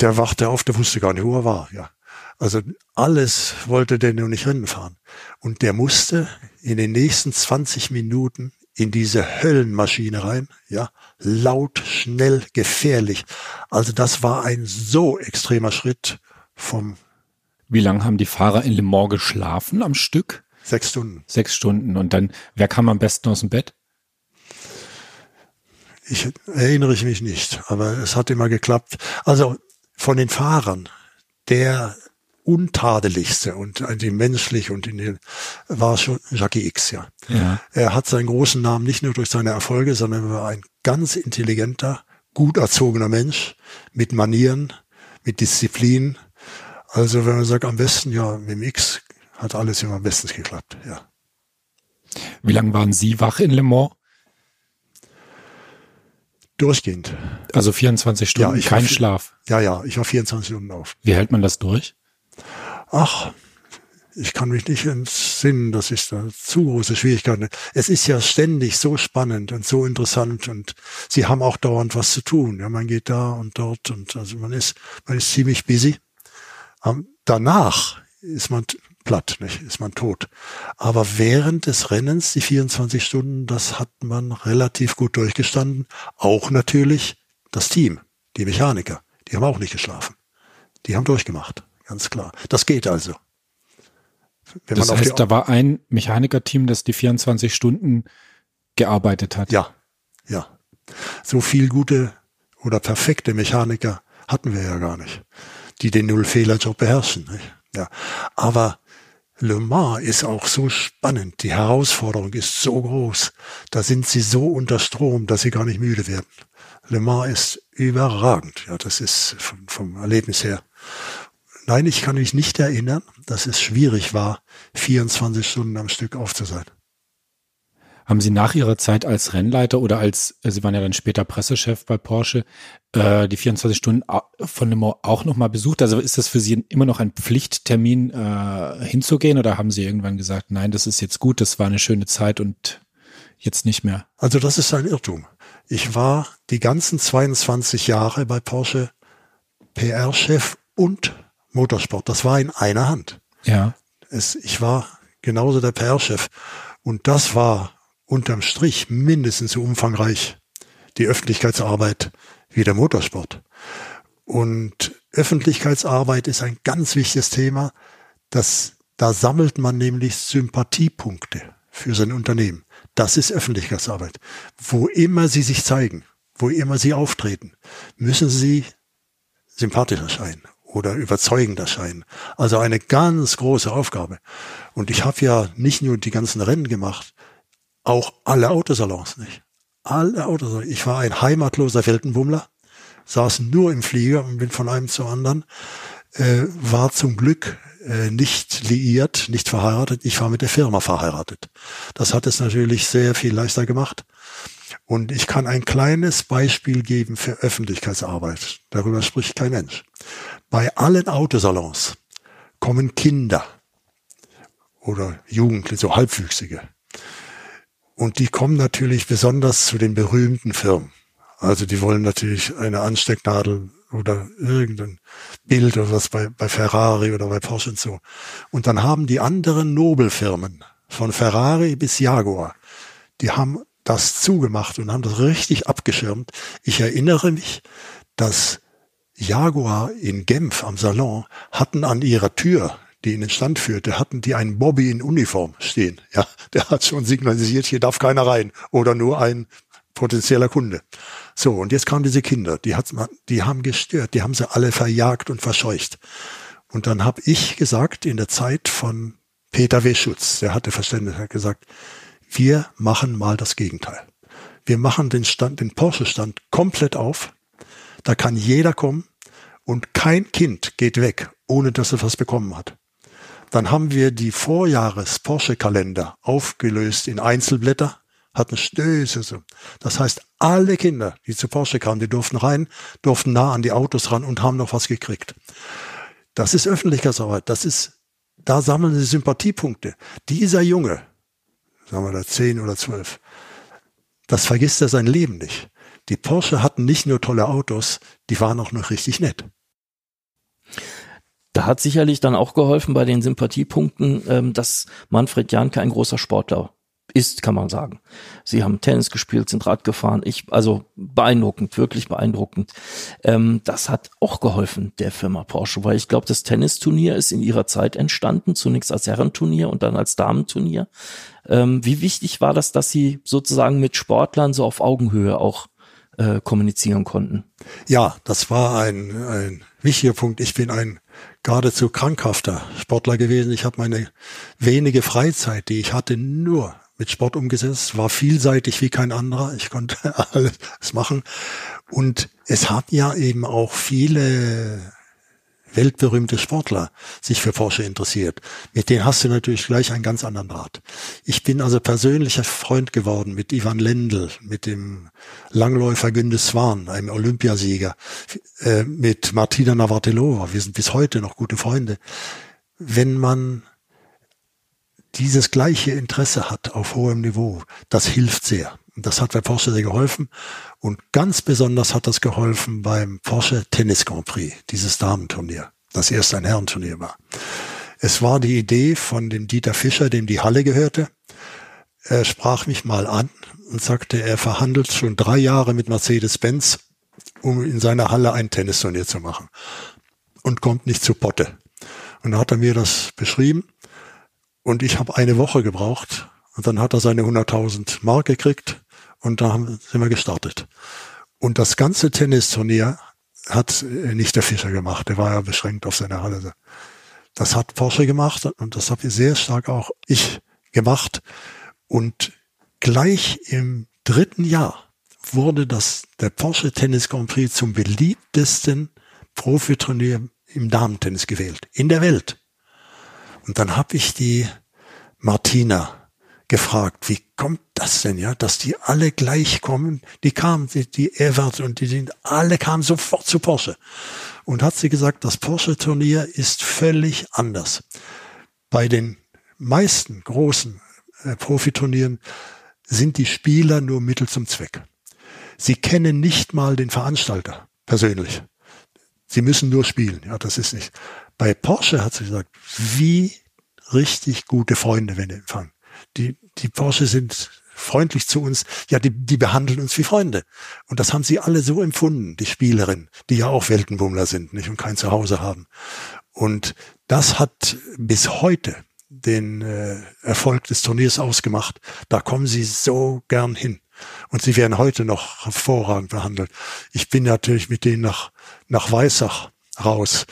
Der wachte auf, der wusste gar nicht, wo er war, ja. Also alles wollte der nur nicht Rennen fahren. Und der musste in den nächsten 20 Minuten in diese Höllenmaschine rein, ja, laut, schnell, gefährlich. Also das war ein so extremer Schritt vom. Wie lange haben die Fahrer in Le Mans geschlafen am Stück? Sechs Stunden. Sechs Stunden. Und dann, wer kam am besten aus dem Bett? Ich erinnere mich nicht, aber es hat immer geklappt. Also von den Fahrern, der untadeligste und die menschlich und in den, war schon Jackie X, ja. ja. Er hat seinen großen Namen nicht nur durch seine Erfolge, sondern er war ein ganz intelligenter, gut erzogener Mensch mit Manieren, mit Disziplin. Also wenn man sagt, am besten, ja, mit dem X hat alles immer bestens geklappt, ja. Wie lange waren Sie wach in Le Mans? Durchgehend. Also 24 Stunden, ja, kein Schlaf. Ja, ja, ich war 24 Stunden auf. Wie hält man das durch? Ach, ich kann mich nicht entsinnen, das ist da zu große Schwierigkeiten. Es ist ja ständig so spannend und so interessant und sie haben auch dauernd was zu tun. Ja, man geht da und dort und also man ist, man ist ziemlich busy. danach ist man platt, nicht? ist man tot. Aber während des Rennens, die 24 Stunden, das hat man relativ gut durchgestanden. Auch natürlich das Team, die Mechaniker, die haben auch nicht geschlafen. Die haben durchgemacht, ganz klar. Das geht also. Wenn das heißt, da war ein Mechanikerteam, das die 24 Stunden gearbeitet hat. Ja, ja. So viel gute oder perfekte Mechaniker hatten wir ja gar nicht, die den Nullfehlerjob beherrschen. Nicht? Ja, aber Le Mans ist auch so spannend. Die Herausforderung ist so groß. Da sind sie so unter Strom, dass sie gar nicht müde werden. Le Mans ist überragend. Ja, das ist vom, vom Erlebnis her. Nein, ich kann mich nicht erinnern, dass es schwierig war, 24 Stunden am Stück auf zu sein. Haben Sie nach Ihrer Zeit als Rennleiter oder als, äh, Sie waren ja dann später Pressechef bei Porsche, äh, die 24 Stunden von Le Mans auch nochmal besucht? Also ist das für Sie immer noch ein Pflichttermin äh, hinzugehen oder haben Sie irgendwann gesagt, nein, das ist jetzt gut, das war eine schöne Zeit und jetzt nicht mehr? Also das ist ein Irrtum. Ich war die ganzen 22 Jahre bei Porsche PR-Chef und Motorsport. Das war in einer Hand. Ja. Es, ich war genauso der PR-Chef. Und das war unterm Strich mindestens so umfangreich die Öffentlichkeitsarbeit wie der Motorsport. Und Öffentlichkeitsarbeit ist ein ganz wichtiges Thema. Das, da sammelt man nämlich Sympathiepunkte für sein Unternehmen. Das ist Öffentlichkeitsarbeit. Wo immer Sie sich zeigen, wo immer Sie auftreten, müssen Sie sympathisch erscheinen oder überzeugend erscheinen. Also eine ganz große Aufgabe. Und ich habe ja nicht nur die ganzen Rennen gemacht, auch alle Autosalons nicht. Alle Autosalons. Ich war ein heimatloser Weltenbummler, saß nur im Flieger und bin von einem zum anderen, äh, war zum Glück äh, nicht liiert, nicht verheiratet. Ich war mit der Firma verheiratet. Das hat es natürlich sehr viel leichter gemacht. Und ich kann ein kleines Beispiel geben für Öffentlichkeitsarbeit. Darüber spricht kein Mensch. Bei allen Autosalons kommen Kinder oder Jugendliche, so Halbwüchsige. Und die kommen natürlich besonders zu den berühmten Firmen. Also die wollen natürlich eine Anstecknadel oder irgendein Bild oder was bei, bei Ferrari oder bei Porsche und so. Und dann haben die anderen Nobelfirmen von Ferrari bis Jaguar, die haben das zugemacht und haben das richtig abgeschirmt. Ich erinnere mich, dass Jaguar in Genf am Salon hatten an ihrer Tür die in den Stand führte, hatten die einen Bobby in Uniform stehen. Ja, der hat schon signalisiert, hier darf keiner rein oder nur ein potenzieller Kunde. So, und jetzt kamen diese Kinder, die, hat, die haben gestört, die haben sie alle verjagt und verscheucht. Und dann habe ich gesagt, in der Zeit von Peter W. Schutz, der hatte Verständnis, hat gesagt, wir machen mal das Gegenteil. Wir machen den Stand, den Porsche-Stand komplett auf. Da kann jeder kommen und kein Kind geht weg, ohne dass er was bekommen hat. Dann haben wir die Vorjahres-Porsche-Kalender aufgelöst in Einzelblätter, hatten Stöße. Das heißt, alle Kinder, die zu Porsche kamen, die durften rein, durften nah an die Autos ran und haben noch was gekriegt. Das ist Öffentlichkeitsarbeit. Das ist, da sammeln sie Sympathiepunkte. Dieser Junge, sagen wir da zehn oder zwölf, das vergisst er sein Leben nicht. Die Porsche hatten nicht nur tolle Autos, die waren auch noch richtig nett. Da hat sicherlich dann auch geholfen bei den Sympathiepunkten, ähm, dass Manfred Janke ein großer Sportler ist, kann man sagen. Sie haben Tennis gespielt, sind Rad gefahren. Ich, also beeindruckend, wirklich beeindruckend. Ähm, das hat auch geholfen der Firma Porsche, weil ich glaube, das Tennisturnier ist in ihrer Zeit entstanden, zunächst als Herrenturnier und dann als Damenturnier. Ähm, wie wichtig war das, dass sie sozusagen mit Sportlern so auf Augenhöhe auch äh, kommunizieren konnten? Ja, das war ein, ein wichtiger Punkt. Ich bin ein geradezu krankhafter Sportler gewesen. Ich habe meine wenige Freizeit, die ich hatte, nur mit Sport umgesetzt, war vielseitig wie kein anderer. Ich konnte <laughs> alles machen. Und es haben ja eben auch viele weltberühmte Sportler sich für Porsche interessiert. Mit denen hast du natürlich gleich einen ganz anderen Draht. Ich bin also persönlicher Freund geworden mit Ivan Lendl, mit dem Langläufer Günde Swan, einem Olympiasieger, äh, mit Martina Navratilova. Wir sind bis heute noch gute Freunde. Wenn man dieses gleiche Interesse hat auf hohem Niveau, das hilft sehr. Das hat bei Porsche sehr geholfen. Und ganz besonders hat das geholfen beim Porsche Tennis Grand Prix, dieses Damenturnier. das erst ein Herrenturnier war. Es war die Idee von dem Dieter Fischer, dem die Halle gehörte. Er sprach mich mal an und sagte, er verhandelt schon drei Jahre mit Mercedes-Benz, um in seiner Halle ein Tennisturnier zu machen und kommt nicht zu Potte. Und da hat er mir das beschrieben und ich habe eine Woche gebraucht und dann hat er seine 100.000 Mark gekriegt und da sind wir gestartet. Und das ganze Tennisturnier hat äh, nicht der Fischer gemacht, der war ja beschränkt auf seine Halle. Das hat Porsche gemacht und das habe ich sehr stark auch ich gemacht. Und gleich im dritten Jahr wurde das, der Porsche Tennis Grand Prix zum beliebtesten Profiturnier im Damentennis gewählt, in der Welt. Und dann habe ich die Martina gefragt, wie kommt das denn, ja, dass die alle gleich kommen? Die kamen, die, die Evert und die sind, alle kamen sofort zu Porsche. Und hat sie gesagt, das Porsche-Turnier ist völlig anders. Bei den meisten großen äh, Profiturnieren sind die Spieler nur Mittel zum Zweck. Sie kennen nicht mal den Veranstalter persönlich. Sie müssen nur spielen. Ja, das ist nicht. Bei Porsche hat sie gesagt, wie richtig gute Freunde, wenn empfangen die, die Porsche sind freundlich zu uns, ja, die, die behandeln uns wie Freunde. Und das haben sie alle so empfunden, die Spielerinnen, die ja auch Weltenbummler sind, nicht, und kein Zuhause haben. Und das hat bis heute den äh, Erfolg des Turniers ausgemacht. Da kommen sie so gern hin. Und sie werden heute noch hervorragend behandelt. Ich bin natürlich mit denen nach, nach Weissach raus,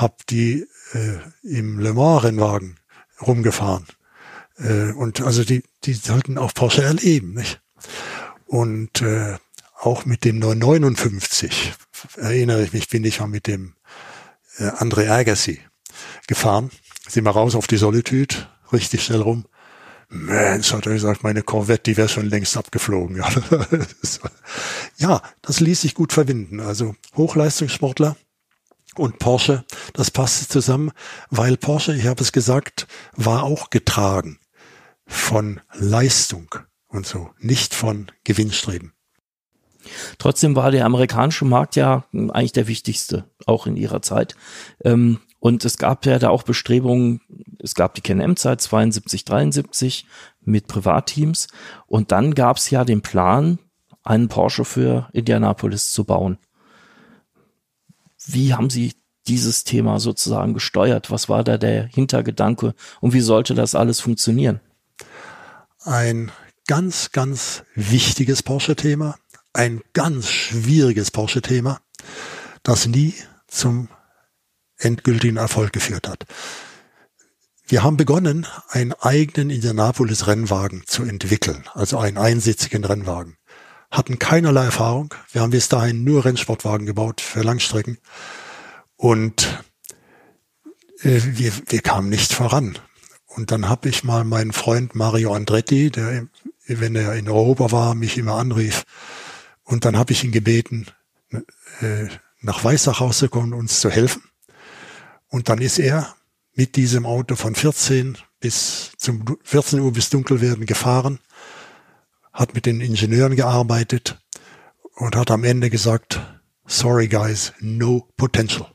hab die äh, im Le Mans Rennwagen rumgefahren äh, und also die, die sollten auch Porsche erleben, nicht? Und äh, auch mit dem 959 erinnere ich mich, bin ich mal mit dem äh, André Agassi gefahren. Sind wir raus auf die Solitude, richtig schnell rum. Mensch, hat er gesagt, meine Corvette, die wäre schon längst abgeflogen. <laughs> Ja. ja, das ließ sich gut verbinden. Also Hochleistungssportler und Porsche, das passte zusammen, weil Porsche, ich habe es gesagt, war auch getragen von Leistung und so, nicht von Gewinnstreben. Trotzdem war der amerikanische Markt ja eigentlich der wichtigste, auch in ihrer Zeit. Ähm, und es gab ja da auch Bestrebungen, es gab die KNM-Zeit 72, 73 mit Privatteams. Und dann gab es ja den Plan, einen Porsche für Indianapolis zu bauen. Wie haben Sie dieses Thema sozusagen gesteuert? Was war da der Hintergedanke und wie sollte das alles funktionieren? ein ganz, ganz wichtiges Porsche-Thema, ein ganz schwieriges Porsche-Thema, das nie zum endgültigen Erfolg geführt hat. Wir haben begonnen, einen eigenen Indianapolis-Rennwagen zu entwickeln, also einen einsitzigen Rennwagen. Hatten keinerlei Erfahrung. Wir haben bis dahin nur Rennsportwagen gebaut für Langstrecken. Und äh, wir, wir kamen nicht voran. Und dann habe ich mal meinen Freund Mario Andretti, der, wenn er in Europa war, mich immer anrief. Und dann habe ich ihn gebeten, äh, nach Weissach rauszukommen, uns zu helfen. Und dann ist er mit diesem Auto von 14 bis zum 14 Uhr bis dunkel werden gefahren, hat mit den Ingenieuren gearbeitet und hat am Ende gesagt, sorry guys, no potential.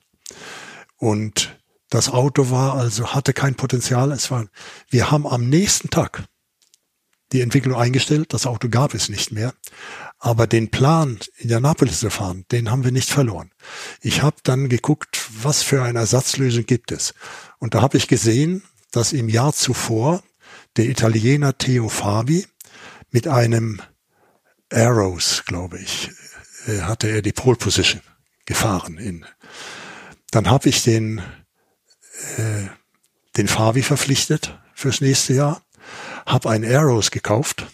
Und das Auto war also, hatte kein Potenzial. Es war, wir haben am nächsten Tag die Entwicklung eingestellt. Das Auto gab es nicht mehr. Aber den Plan, in der Napoli zu fahren, den haben wir nicht verloren. Ich habe dann geguckt, was für eine Ersatzlösung gibt es. Und da habe ich gesehen, dass im Jahr zuvor der Italiener Theo Fabi mit einem Arrows, glaube ich, äh, hatte er die Pole Position gefahren. In. Dann habe ich den äh, den Favi verpflichtet fürs nächste Jahr, habe einen Aeros gekauft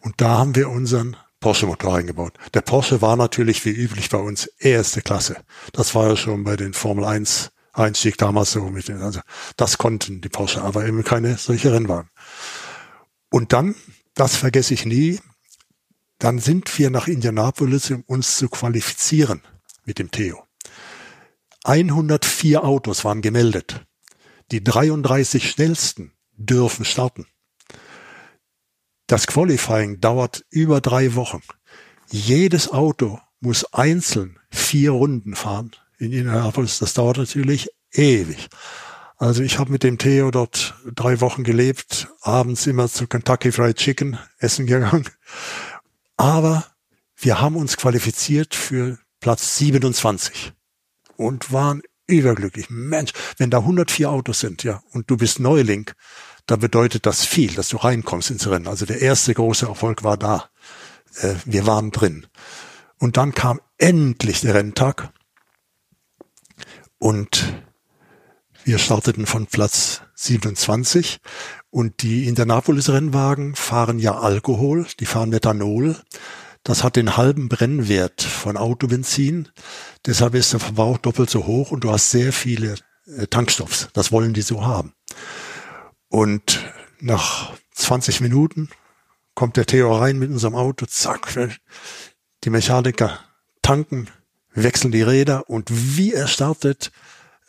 und da haben wir unseren Porsche-Motor eingebaut. Der Porsche war natürlich wie üblich bei uns erste Klasse. Das war ja schon bei den Formel 1 Einstieg damals so mit den, also das konnten die Porsche, aber eben keine solche Rennwagen. Und dann, das vergesse ich nie, dann sind wir nach Indianapolis, um uns zu qualifizieren mit dem Theo. 104 Autos waren gemeldet. Die 33 schnellsten dürfen starten. Das Qualifying dauert über drei Wochen. Jedes Auto muss einzeln vier Runden fahren in Indianapolis. Das dauert natürlich ewig. Also ich habe mit dem Theo dort drei Wochen gelebt, abends immer zu Kentucky Fried Chicken essen gegangen. Aber wir haben uns qualifiziert für Platz 27 und waren überglücklich. Mensch, wenn da 104 Autos sind, ja, und du bist Neuling, dann bedeutet das viel, dass du reinkommst ins Rennen. Also der erste große Erfolg war da. Äh, wir waren drin. Und dann kam endlich der Renntag und wir starteten von Platz 27 und die Indianapolis-Rennwagen fahren ja Alkohol, die fahren Methanol. Das hat den halben Brennwert von Autobenzin. Deshalb ist der Verbrauch doppelt so hoch und du hast sehr viele äh, Tankstoffs. Das wollen die so haben. Und nach 20 Minuten kommt der Theo rein mit unserem Auto, zack, die Mechaniker tanken, wechseln die Räder und wie er startet,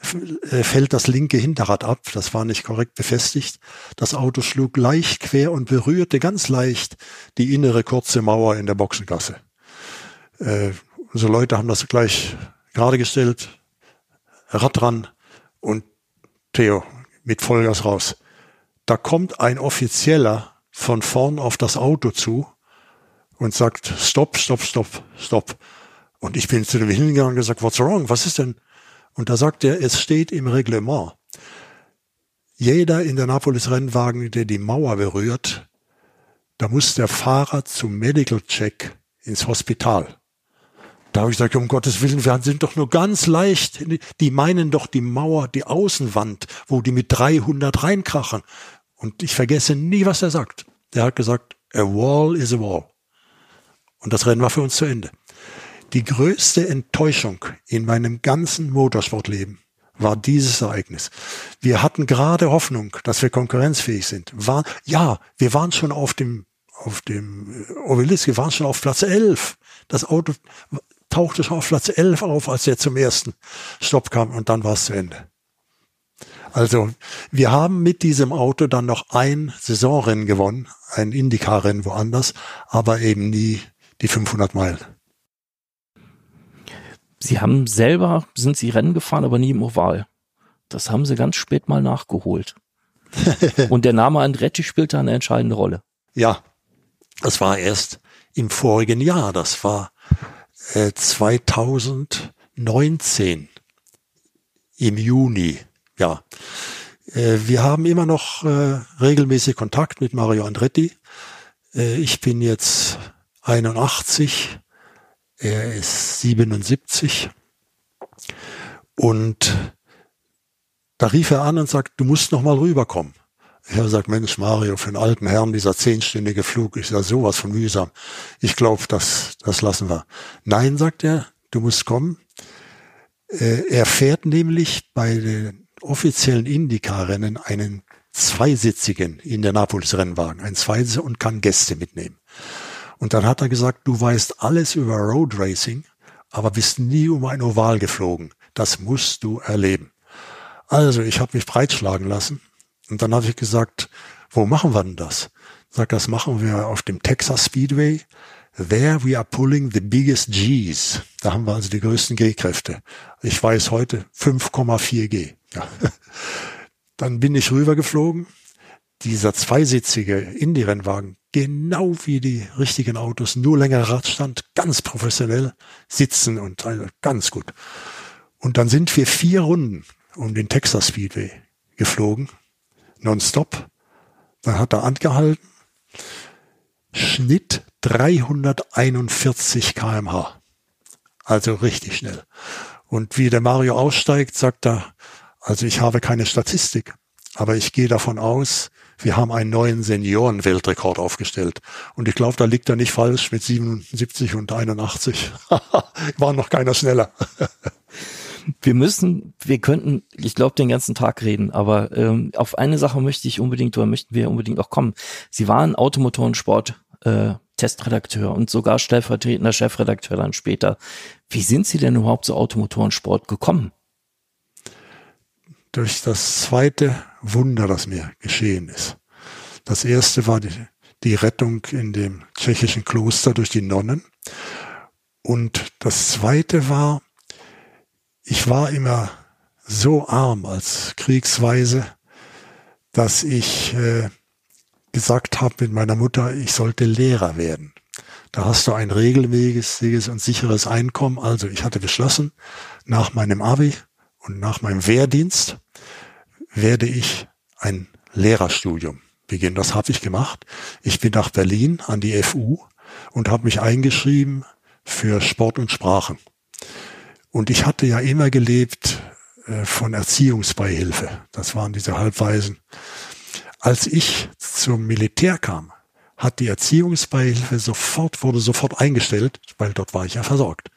fällt das linke Hinterrad ab. Das war nicht korrekt befestigt. Das Auto schlug leicht quer und berührte ganz leicht die innere kurze Mauer in der Boxengasse. Äh, unsere Leute haben das gleich gerade gestellt, Rad dran und Theo mit Vollgas raus. Da kommt ein Offizieller von vorn auf das Auto zu und sagt, stopp, stopp, stopp, stopp. Und ich bin zu dem hingegangen und gesagt, what's wrong? Was ist denn? Und da sagt er, es steht im Reglement. Jeder in der Napolis-Rennwagen, der die Mauer berührt, da muss der Fahrer zum Medical Check ins Hospital. Da habe ich gesagt, um Gottes Willen, wir sind doch nur ganz leicht. Die meinen doch die Mauer, die Außenwand, wo die mit 300 reinkrachen. Und ich vergesse nie, was er sagt. Der hat gesagt, a wall is a wall. Und das Rennen war für uns zu Ende. Die größte Enttäuschung in meinem ganzen Motorsportleben war dieses Ereignis. Wir hatten gerade Hoffnung, dass wir konkurrenzfähig sind. War, ja, wir waren schon auf dem, auf dem äh, Obelisk, wir waren schon auf Platz 11. Das Auto tauchte schon auf Platz 11 auf, als er zum ersten Stopp kam und dann war es zu Ende. Also wir haben mit diesem Auto dann noch ein Saisonrennen gewonnen, ein Indycar-Rennen woanders, aber eben nie die 500 Meilen. Sie haben selber, sind Sie Rennen gefahren, aber nie im Oval. Das haben Sie ganz spät mal nachgeholt. <laughs> Und der Name Andretti spielte eine entscheidende Rolle. Ja, das war erst im vorigen Jahr. Das war 2019 äh, im Juni. Ja, äh, wir haben immer noch äh, regelmäßig Kontakt mit Mario Andretti. ich bin jetzt 81, er ist 77 und da rief er an und sagt, du musst noch mal rüberkommen. Ich habe gesagt, Mensch, Mario, für einen alten Herrn, dieser zehnstündige Flug ist ja sowas von mühsam. Ich glaube, das, das lassen wir. Nein, sagt er, du musst kommen. Äh, er fährt nämlich bei den offiziellen Indycar-Rennen einen zweisitzigen in der Napolis-Rennwagen, ein Zweisitzer und kann Gäste mitnehmen. Und dann hat er gesagt, du weißt alles über Road Racing, aber bist nie um ein Oval geflogen. Das musst du erleben. Also, ich habe mich breitschlagen lassen und dann habe ich gesagt, wo machen wir denn das? Sag, das machen wir auf dem Texas Speedway. There we are pulling the biggest Gs. Da haben wir also die größten G-Kräfte. Ich weiß heute 5,4 G. Ja. <laughs> Dann bin ich rübergeflogen. Dieser zweisitzige Indie-Rennwagen, genau wie die richtigen Autos, nur längerer Radstand, ganz professionell sitzen und also ganz gut. Und dann sind wir vier Runden um den Texas Speedway geflogen nonstop. Dann hat er angehalten. Schnitt 341 kmh. Also richtig schnell. Und wie der Mario aussteigt, sagt er, also ich habe keine Statistik, aber ich gehe davon aus, wir haben einen neuen Senioren-Weltrekord aufgestellt. Und ich glaube, da liegt er nicht falsch mit 77 und 81. <laughs> War noch keiner schneller. wir müssen, wir könnten, ich glaube, den ganzen Tag reden, aber ähm, auf eine Sache möchte ich unbedingt oder möchten wir unbedingt auch kommen. Sie waren Automotorensport äh, Testredakteur und sogar stellvertretender Chefredakteur dann später. Wie sind Sie denn überhaupt zu Automotorensport gekommen? Durch das zweite Wunder, das mir geschehen ist. Das erste war die, die Rettung in dem tschechischen Kloster durch die Nonnen. Und das zweite war, ich war immer so arm als Kriegsweise, dass ich äh, gesagt habe mit meiner Mutter, ich sollte Lehrer werden. Da hast du ein regelmäßiges und sicheres Einkommen. Also ich hatte beschlossen, nach meinem Abi und nach meinem Wehrdienst werde ich ein Lehrerstudium beginnen. Das habe ich gemacht. Ich bin nach Berlin an die FU und habe mich eingeschrieben für Sport und Sprachen. Und ich hatte ja immer gelebt äh, von Erziehungsbeihilfe. Das waren diese Halbweisen. Als ich zum Militär kam, hat die Erziehungsbeihilfe sofort, wurde sofort eingestellt, weil dort war ich ja versorgt.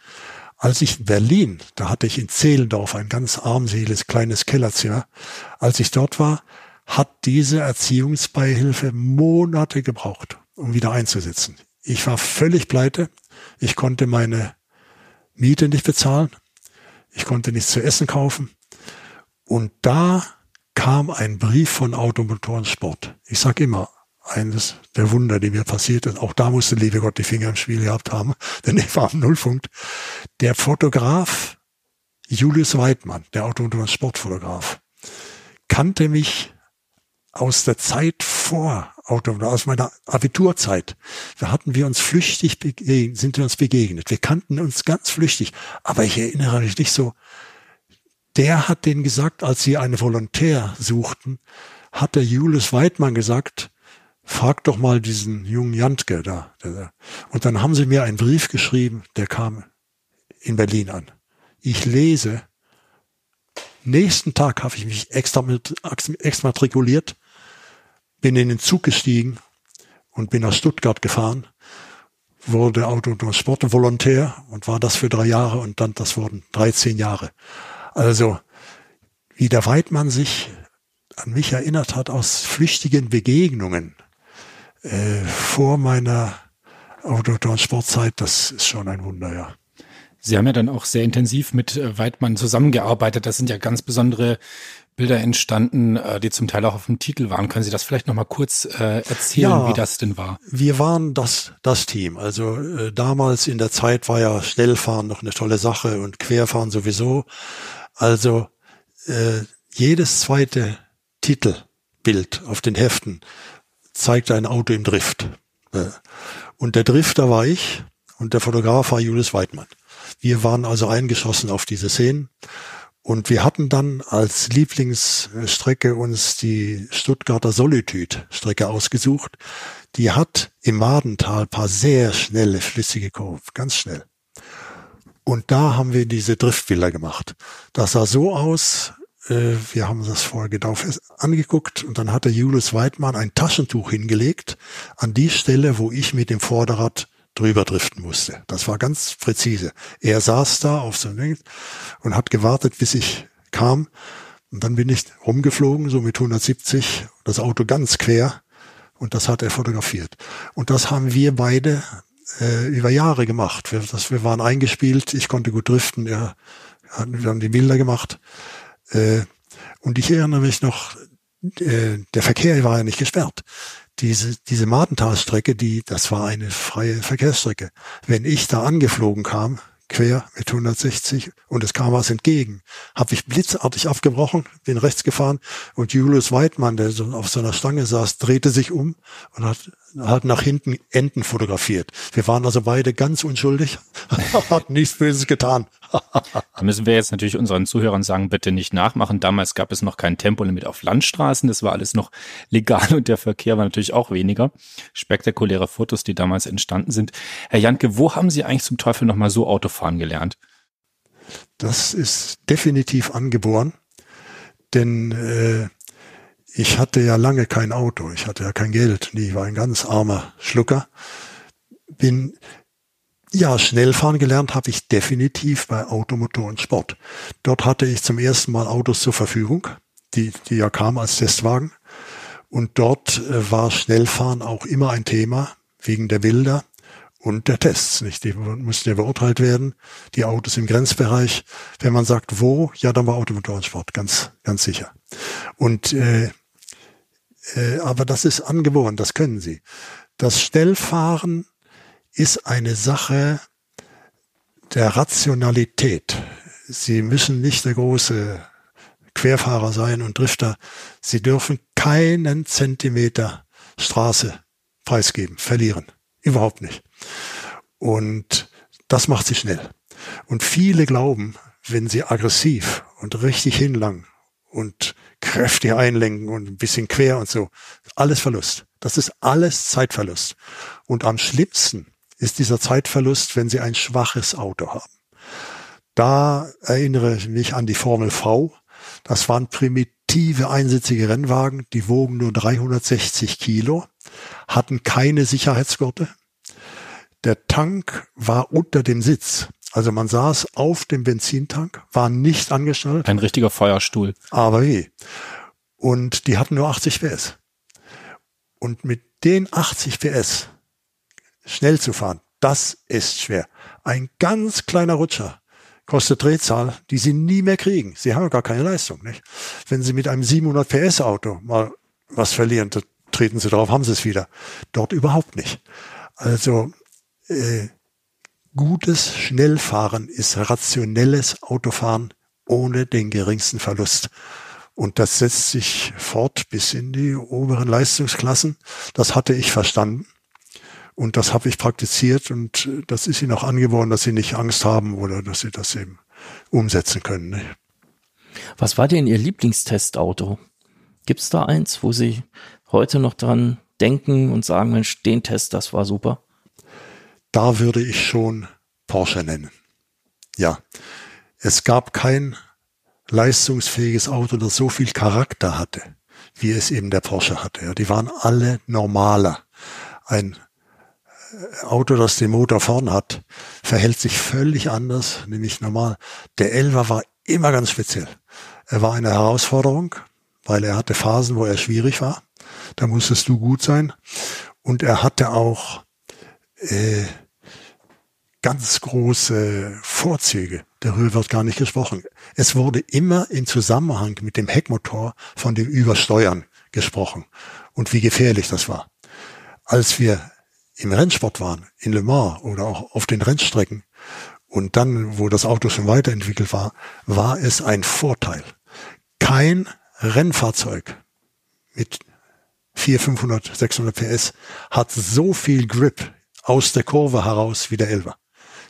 Als ich in Berlin, da hatte ich in Zehlendorf ein ganz armseliges kleines Kellerzimmer, als ich dort war, hat diese Erziehungsbeihilfe Monate gebraucht, um wieder einzusetzen. Ich war völlig pleite. Ich konnte meine Miete nicht bezahlen. Ich konnte nichts zu essen kaufen. Und da kam ein Brief von Automotorensport. Ich sag immer, eines der Wunder, die mir passiert ist. Auch da musste liebe Gott die Finger im Spiel gehabt haben, <laughs> denn ich war am Nullpunkt. Der Fotograf Julius Weidmann, der Automotorensportfotograf, kannte mich aus der Zeit vor Auto, aus meiner Abiturzeit. Da hatten wir uns flüchtig begegnet, sind wir uns begegnet. Wir kannten uns ganz flüchtig. Aber ich erinnere mich nicht so. Der hat denen gesagt, als sie einen Volontär suchten, hat der Julius Weidmann gesagt, frag doch mal diesen jungen Jantke da. Und dann haben sie mir einen Brief geschrieben, der kam in Berlin an. Ich lese, nächsten Tag habe ich mich extra exmatrikuliert bin in den Zug gestiegen und bin nach Stuttgart gefahren, wurde Auto- und Sportvolontär und war das für drei Jahre und dann das wurden 13 Jahre. Also, wie der Weidmann sich an mich erinnert hat aus flüchtigen Begegnungen äh, vor meiner Auto- und Sportzeit, das ist schon ein Wunder, ja. Sie haben ja dann auch sehr intensiv mit äh, Weidmann zusammengearbeitet. Das sind ja ganz besondere Bilder entstanden, äh, die zum Teil auch auf dem Titel waren. Können Sie das vielleicht noch mal kurz äh, erzählen, ja, wie das denn war? Wir waren das, das Team. Also äh, damals in der Zeit war ja Schnellfahren noch eine tolle Sache und Querfahren sowieso. Also äh, jedes zweite Titelbild auf den Heften zeigte ein Auto im Drift. Äh, und der Drifter war ich und der Fotograf war Julius Weidmann. Wir waren also eingeschossen auf diese Szenen und wir hatten dann als Lieblingsstrecke uns die Stuttgarter Solitude-Strecke ausgesucht. Die hat im Madental paar sehr schnelle, flüssige Kurven, ganz schnell. Und da haben wir diese Driftbilder gemacht. Das sah so aus, äh, wir haben das vorher genau angeguckt und dann hatte Julius Weidmann ein Taschentuch hingelegt an die Stelle, wo ich mit dem Vorderrad drüber driften musste. Das war ganz präzise. Er saß da auf so einem und hat gewartet, bis ich kam. Und dann bin ich rumgeflogen, so mit 170, das Auto ganz quer. Und das hat er fotografiert. Und das haben wir beide äh, über Jahre gemacht. Wir, das, wir waren eingespielt, ich konnte gut driften, er, wir haben die Bilder gemacht. Äh, und ich erinnere mich noch, äh, der Verkehr war ja nicht gesperrt diese, diese Madentalstrecke, die, das war eine freie Verkehrsstrecke. Wenn ich da angeflogen kam, quer mit 160 und es kam was entgegen, habe ich blitzartig abgebrochen, bin rechts gefahren und Julius Weidmann, der so auf so einer Stange saß, drehte sich um und hat, hat nach hinten Enten fotografiert. Wir waren also beide ganz unschuldig, <laughs> hat nichts Böses getan. Da müssen wir jetzt natürlich unseren Zuhörern sagen, bitte nicht nachmachen. Damals gab es noch kein Tempolimit auf Landstraßen. Das war alles noch legal und der Verkehr war natürlich auch weniger. Spektakuläre Fotos, die damals entstanden sind. Herr Janke, wo haben Sie eigentlich zum Teufel nochmal so Autofahren gelernt? Das ist definitiv angeboren, denn äh, ich hatte ja lange kein Auto, ich hatte ja kein Geld, ich war ein ganz armer Schlucker. Bin ja, Schnellfahren gelernt habe ich definitiv bei Automotor und Sport. Dort hatte ich zum ersten Mal Autos zur Verfügung, die, die ja kamen als Testwagen. Und dort äh, war Schnellfahren auch immer ein Thema, wegen der Bilder und der Tests. Nicht? Die mussten ja beurteilt werden, die Autos im Grenzbereich. Wenn man sagt, wo, ja, dann war Automotor und Sport, ganz, ganz sicher. Und äh, äh, aber das ist angeboren, das können sie. Das Schnellfahren ist eine Sache der Rationalität. Sie müssen nicht der große Querfahrer sein und Drifter, sie dürfen keinen Zentimeter Straße preisgeben, verlieren. Überhaupt nicht. Und das macht sie schnell. Und viele glauben, wenn sie aggressiv und richtig hinlangen und kräftig einlenken und ein bisschen quer und so, alles Verlust. Das ist alles Zeitverlust. Und am schlimmsten ist dieser Zeitverlust, wenn Sie ein schwaches Auto haben. Da erinnere ich mich an die Formel V. Das waren primitive einsitzige Rennwagen, die wogen nur 360 Kilo, hatten keine Sicherheitsgurte. Der Tank war unter dem Sitz. Also man saß auf dem Benzintank, war nicht angeschnallt. Ein richtiger Feuerstuhl. Aber wie? Und die hatten nur 80 PS. Und mit den 80 PS schnell zu fahren, das ist schwer. Ein ganz kleiner Rutscher kostet Drehzahl, die Sie nie mehr kriegen. Sie haben gar keine Leistung. Nicht? Wenn Sie mit einem 700 PS Auto mal was verlieren, da treten Sie drauf, haben Sie es wieder. Dort überhaupt nicht. Also äh, gutes Schnellfahren ist rationelles Autofahren ohne den geringsten Verlust. Und das setzt sich fort bis in die oberen Leistungsklassen. Das hatte ich verstanden. Und das habe ich praktiziert und das ist ihnen auch angeboren, dass sie nicht Angst haben oder dass sie das eben umsetzen können. Ne? Was war denn Ihr Lieblingstestauto? Gibt es da eins, wo Sie heute noch dran denken und sagen, Mensch, den Test, das war super? Da würde ich schon Porsche nennen. Ja, es gab kein leistungsfähiges Auto, das so viel Charakter hatte, wie es eben der Porsche hatte. Ja, die waren alle normaler. Ein äh, Auto, das den Motor vorn hat, verhält sich völlig anders, nämlich normal. Der Elva war immer ganz speziell. Er war eine Herausforderung, weil er hatte Phasen, wo er schwierig war. Da musstest du gut sein. Und er hatte auch äh, ganz große Vorzüge. Darüber wird gar nicht gesprochen. Es wurde immer in Zusammenhang mit dem Heckmotor von dem Übersteuern gesprochen und wie gefährlich das war. Als wir im Rennsport waren, in Le Mans oder auch auf den Rennstrecken und dann, wo das Auto schon weiterentwickelt war, war es ein Vorteil. Kein Rennfahrzeug mit 400, 500, 600 PS hat so viel Grip aus der Kurve heraus wie der Elva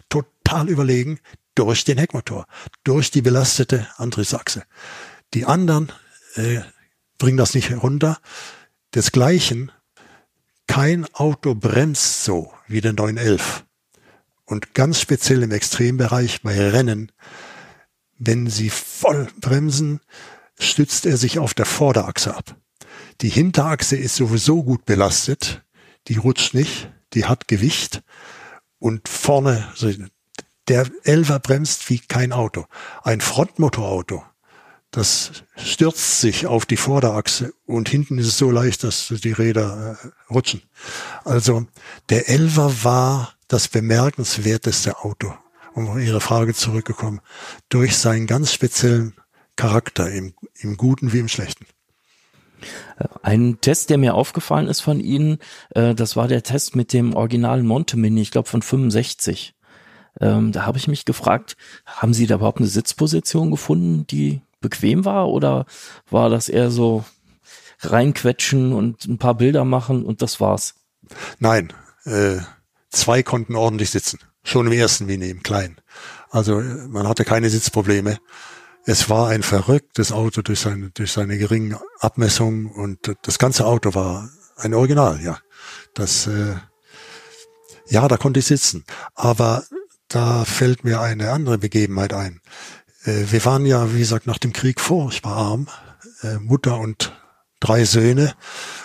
total überlegen durch den Heckmotor, durch die belastete Antriebsachse. Die anderen äh, bringen das nicht runter. Desgleichen, kein Auto bremst so wie der 911. Und ganz speziell im Extrembereich bei Rennen, wenn sie voll bremsen, stützt er sich auf der Vorderachse ab. Die Hinterachse ist sowieso gut belastet, die rutscht nicht, die hat Gewicht und vorne, der Elfer bremst wie kein Auto. Ein Frontmotorauto, das stürzt sich auf die Vorderachse und hinten ist es so leicht, dass die Räder äh, rutschen. Also der Elfer war das bemerkenswerteste Auto, um auf Ihre Frage zurückgekommen, durch seinen ganz speziellen Charakter, im, im Guten wie im Schlechten. Ein Test, der mir aufgefallen ist von Ihnen, äh, das war der Test mit dem originalen Monte Mini, ich glaube von 65. Ähm, da habe ich mich gefragt, haben Sie da überhaupt eine Sitzposition gefunden, die bequem war oder war das eher so reinquetschen und ein paar Bilder machen und das war's? Nein, äh, zwei konnten ordentlich sitzen. Schon im ersten Mini, im kleinen. Also man hatte keine Sitzprobleme. Es war ein verrücktes Auto durch seine, durch seine geringen Abmessungen und das ganze Auto war ein Original, ja. Das, äh, ja, da konnte ich sitzen. Aber da fällt mir eine andere Begebenheit ein. Äh, wir waren ja, wie gesagt, nach dem Krieg furchtbar arm, äh, Mutter und drei Söhne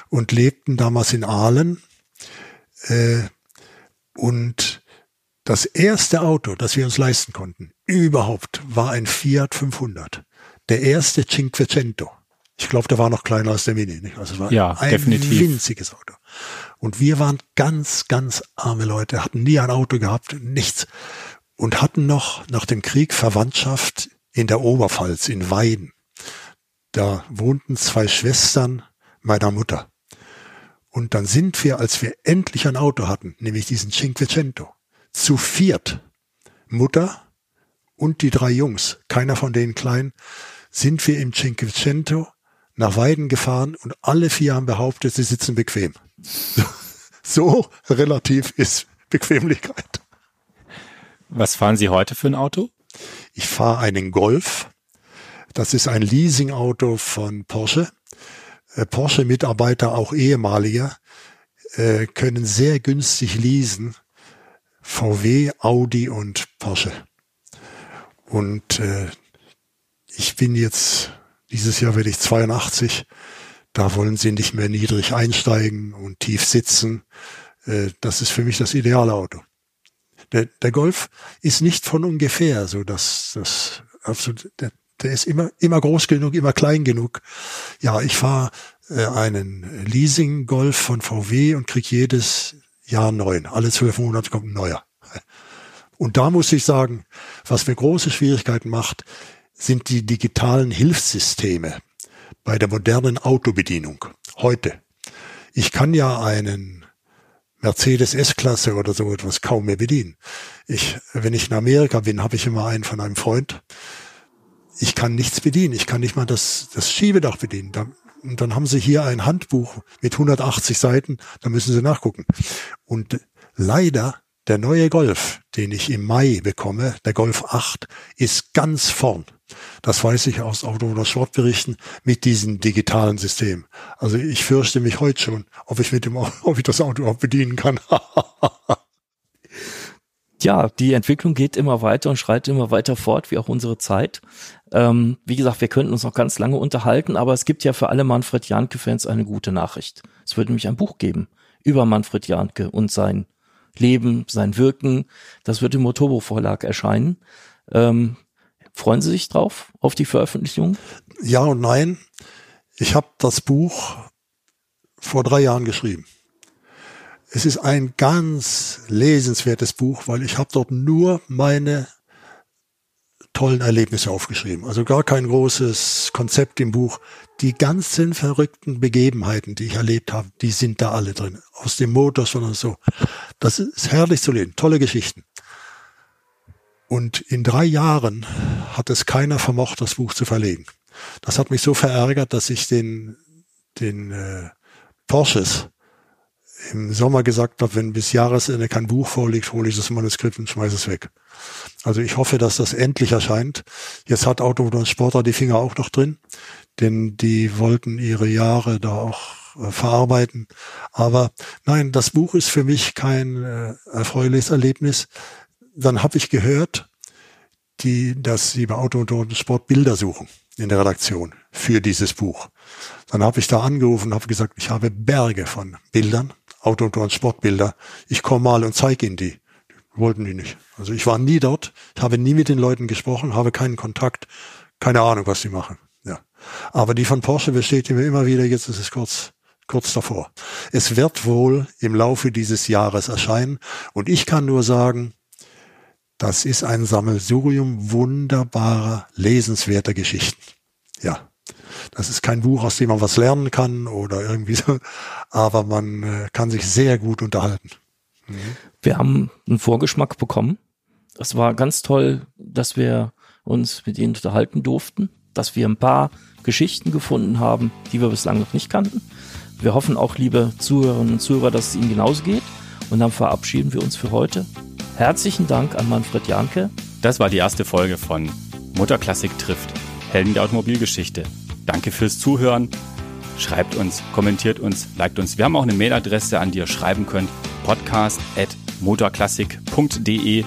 und lebten damals in Aalen. Äh, und das erste Auto, das wir uns leisten konnten, überhaupt, war ein Fiat 500. Der erste Cinquecento. Ich glaube, der war noch kleiner als der Mini. Nicht? Also es war ja, ein definitiv. winziges Auto. Und wir waren ganz, ganz arme Leute, hatten nie ein Auto gehabt, nichts. Und hatten noch nach dem Krieg Verwandtschaft in der Oberpfalz, in Weiden. Da wohnten zwei Schwestern meiner Mutter. Und dann sind wir, als wir endlich ein Auto hatten, nämlich diesen Cinquecento, zu viert, Mutter und die drei Jungs, keiner von denen klein, sind wir im Cinquecento nach Weiden gefahren und alle vier haben behauptet, sie sitzen bequem. <laughs> So relativ ist Bequemlichkeit. Was fahren Sie heute für ein Auto? Ich fahre einen Golf. Das ist ein Leasingauto von Porsche. Äh, Porsche-Mitarbeiter, auch ehemaliger, äh, können sehr günstig leasen. VW, Audi und Porsche. Und äh, ich bin jetzt, dieses Jahr werde ich 82, da wollen sie nicht mehr niedrig einsteigen und tief sitzen. Äh, das ist für mich das ideale Auto. Der, der Golf ist nicht von ungefähr so, dass das absolut, der, der ist immer immer groß genug, immer klein genug. Ja, ich fahre äh, einen Leasing Golf von VW und krieg jedes Jahr neun. Alle zwölf Monate kommt ein neuer. Und da muss ich sagen, was mir große Schwierigkeiten macht, sind die digitalen Hilfssysteme bei der modernen Autobedienung heute. Ich kann ja einen Mercedes S-Klasse oder so etwas kaum mehr bedienen. Ich, wenn ich in Amerika bin, habe ich immer einen von einem Freund. Ich kann nichts bedienen. Ich kann nicht mal das, das Schiebedach bedienen. Da, und dann haben sie hier ein Handbuch mit 180 Seiten. Da müssen sie nachgucken. Und leider der neue Golf, den ich im Mai bekomme, der Golf 8, ist ganz vorn. Das weiß ich aus Auto- oder Sportberichten mit diesem digitalen System. Also ich fürchte mich heute schon, ob ich mit dem, <laughs> ob ich das Auto auch bedienen kann. <laughs> ja, die Entwicklung geht immer weiter und schreitet immer weiter fort, wie auch unsere Zeit. Ähm, wie gesagt, wir könnten uns noch ganz lange unterhalten, aber es gibt ja für alle Manfred Janke-Fans eine gute Nachricht. Es wird nämlich ein Buch geben über Manfred Janke und sein Leben, sein Wirken. Das wird im Motobo Verlag erscheinen. Ähm, freuen Sie sich drauf, auf die Veröffentlichung? Ja und nein. Ich habe das Buch vor drei Jahren geschrieben. Es ist ein ganz lesenswertes Buch, weil ich habe dort nur meine tollen Erlebnisse aufgeschrieben. Also gar kein großes Konzept im Buch. Die ganzen verrückten Begebenheiten, die ich erlebt habe, die sind da alle drin. Aus dem Motor, sondern so. Das ist herrlich zu lesen. Tolle Geschichten. Und in drei Jahren hat es keiner vermocht, das Buch zu verlegen. Das hat mich so verärgert, dass ich den, den äh, Porsches im Sommer gesagt habe, wenn bis Jahresende kein Buch vorliegt, hole ich das Manuskript und schmeiße es weg. Also ich hoffe, dass das endlich erscheint. Jetzt hat Auto und Sportler die Finger auch noch drin, denn die wollten ihre Jahre da auch äh, verarbeiten. Aber nein, das Buch ist für mich kein äh, erfreuliches Erlebnis. Dann habe ich gehört, die, dass sie bei Auto und Sport Bilder suchen in der Redaktion für dieses Buch. Dann habe ich da angerufen und habe gesagt, ich habe Berge von Bildern, Auto und Sportbilder. Ich komme mal und zeige Ihnen die. Wollten die nicht. Also ich war nie dort, ich habe nie mit den Leuten gesprochen, habe keinen Kontakt, keine Ahnung, was sie machen. Ja. Aber die von Porsche bestätigen mir immer wieder, jetzt ist es kurz, kurz davor. Es wird wohl im Laufe dieses Jahres erscheinen und ich kann nur sagen, das ist ein Sammelsurium wunderbarer, lesenswerter Geschichten. Ja. Das ist kein Buch, aus dem man was lernen kann oder irgendwie so, aber man äh, kann sich sehr gut unterhalten. Mhm. Wir haben einen Vorgeschmack bekommen. Es war ganz toll, dass wir uns mit ihnen unterhalten durften, dass wir ein paar Geschichten gefunden haben, die wir bislang noch nicht kannten. Wir hoffen auch, liebe Zuhörerinnen und Zuhörer, dass es Ihnen genauso geht. Und dann verabschieden wir uns für heute. Herzlichen Dank an Manfred Janke. Das war die erste Folge von Motorklassik trifft. Helden der Automobilgeschichte. Danke fürs Zuhören. Schreibt uns, kommentiert uns, liked uns. Wir haben auch eine Mailadresse, an die ihr schreiben könnt. podcast.motorklassik.de.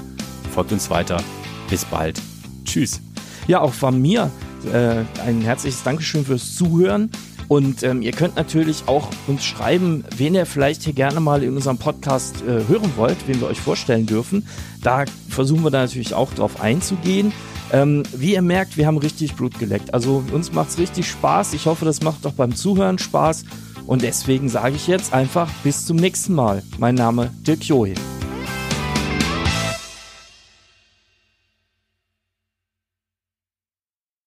Folgt uns weiter. Bis bald. Tschüss. Ja, auch von mir äh, ein herzliches Dankeschön fürs Zuhören. Und ähm, ihr könnt natürlich auch uns schreiben, wen ihr vielleicht hier gerne mal in unserem Podcast äh, hören wollt, wen wir euch vorstellen dürfen. Da versuchen wir da natürlich auch drauf einzugehen. Ähm, wie ihr merkt, wir haben richtig Blut geleckt. Also uns macht es richtig Spaß. Ich hoffe, das macht auch beim Zuhören Spaß. Und deswegen sage ich jetzt einfach bis zum nächsten Mal. Mein Name Dirk Johe.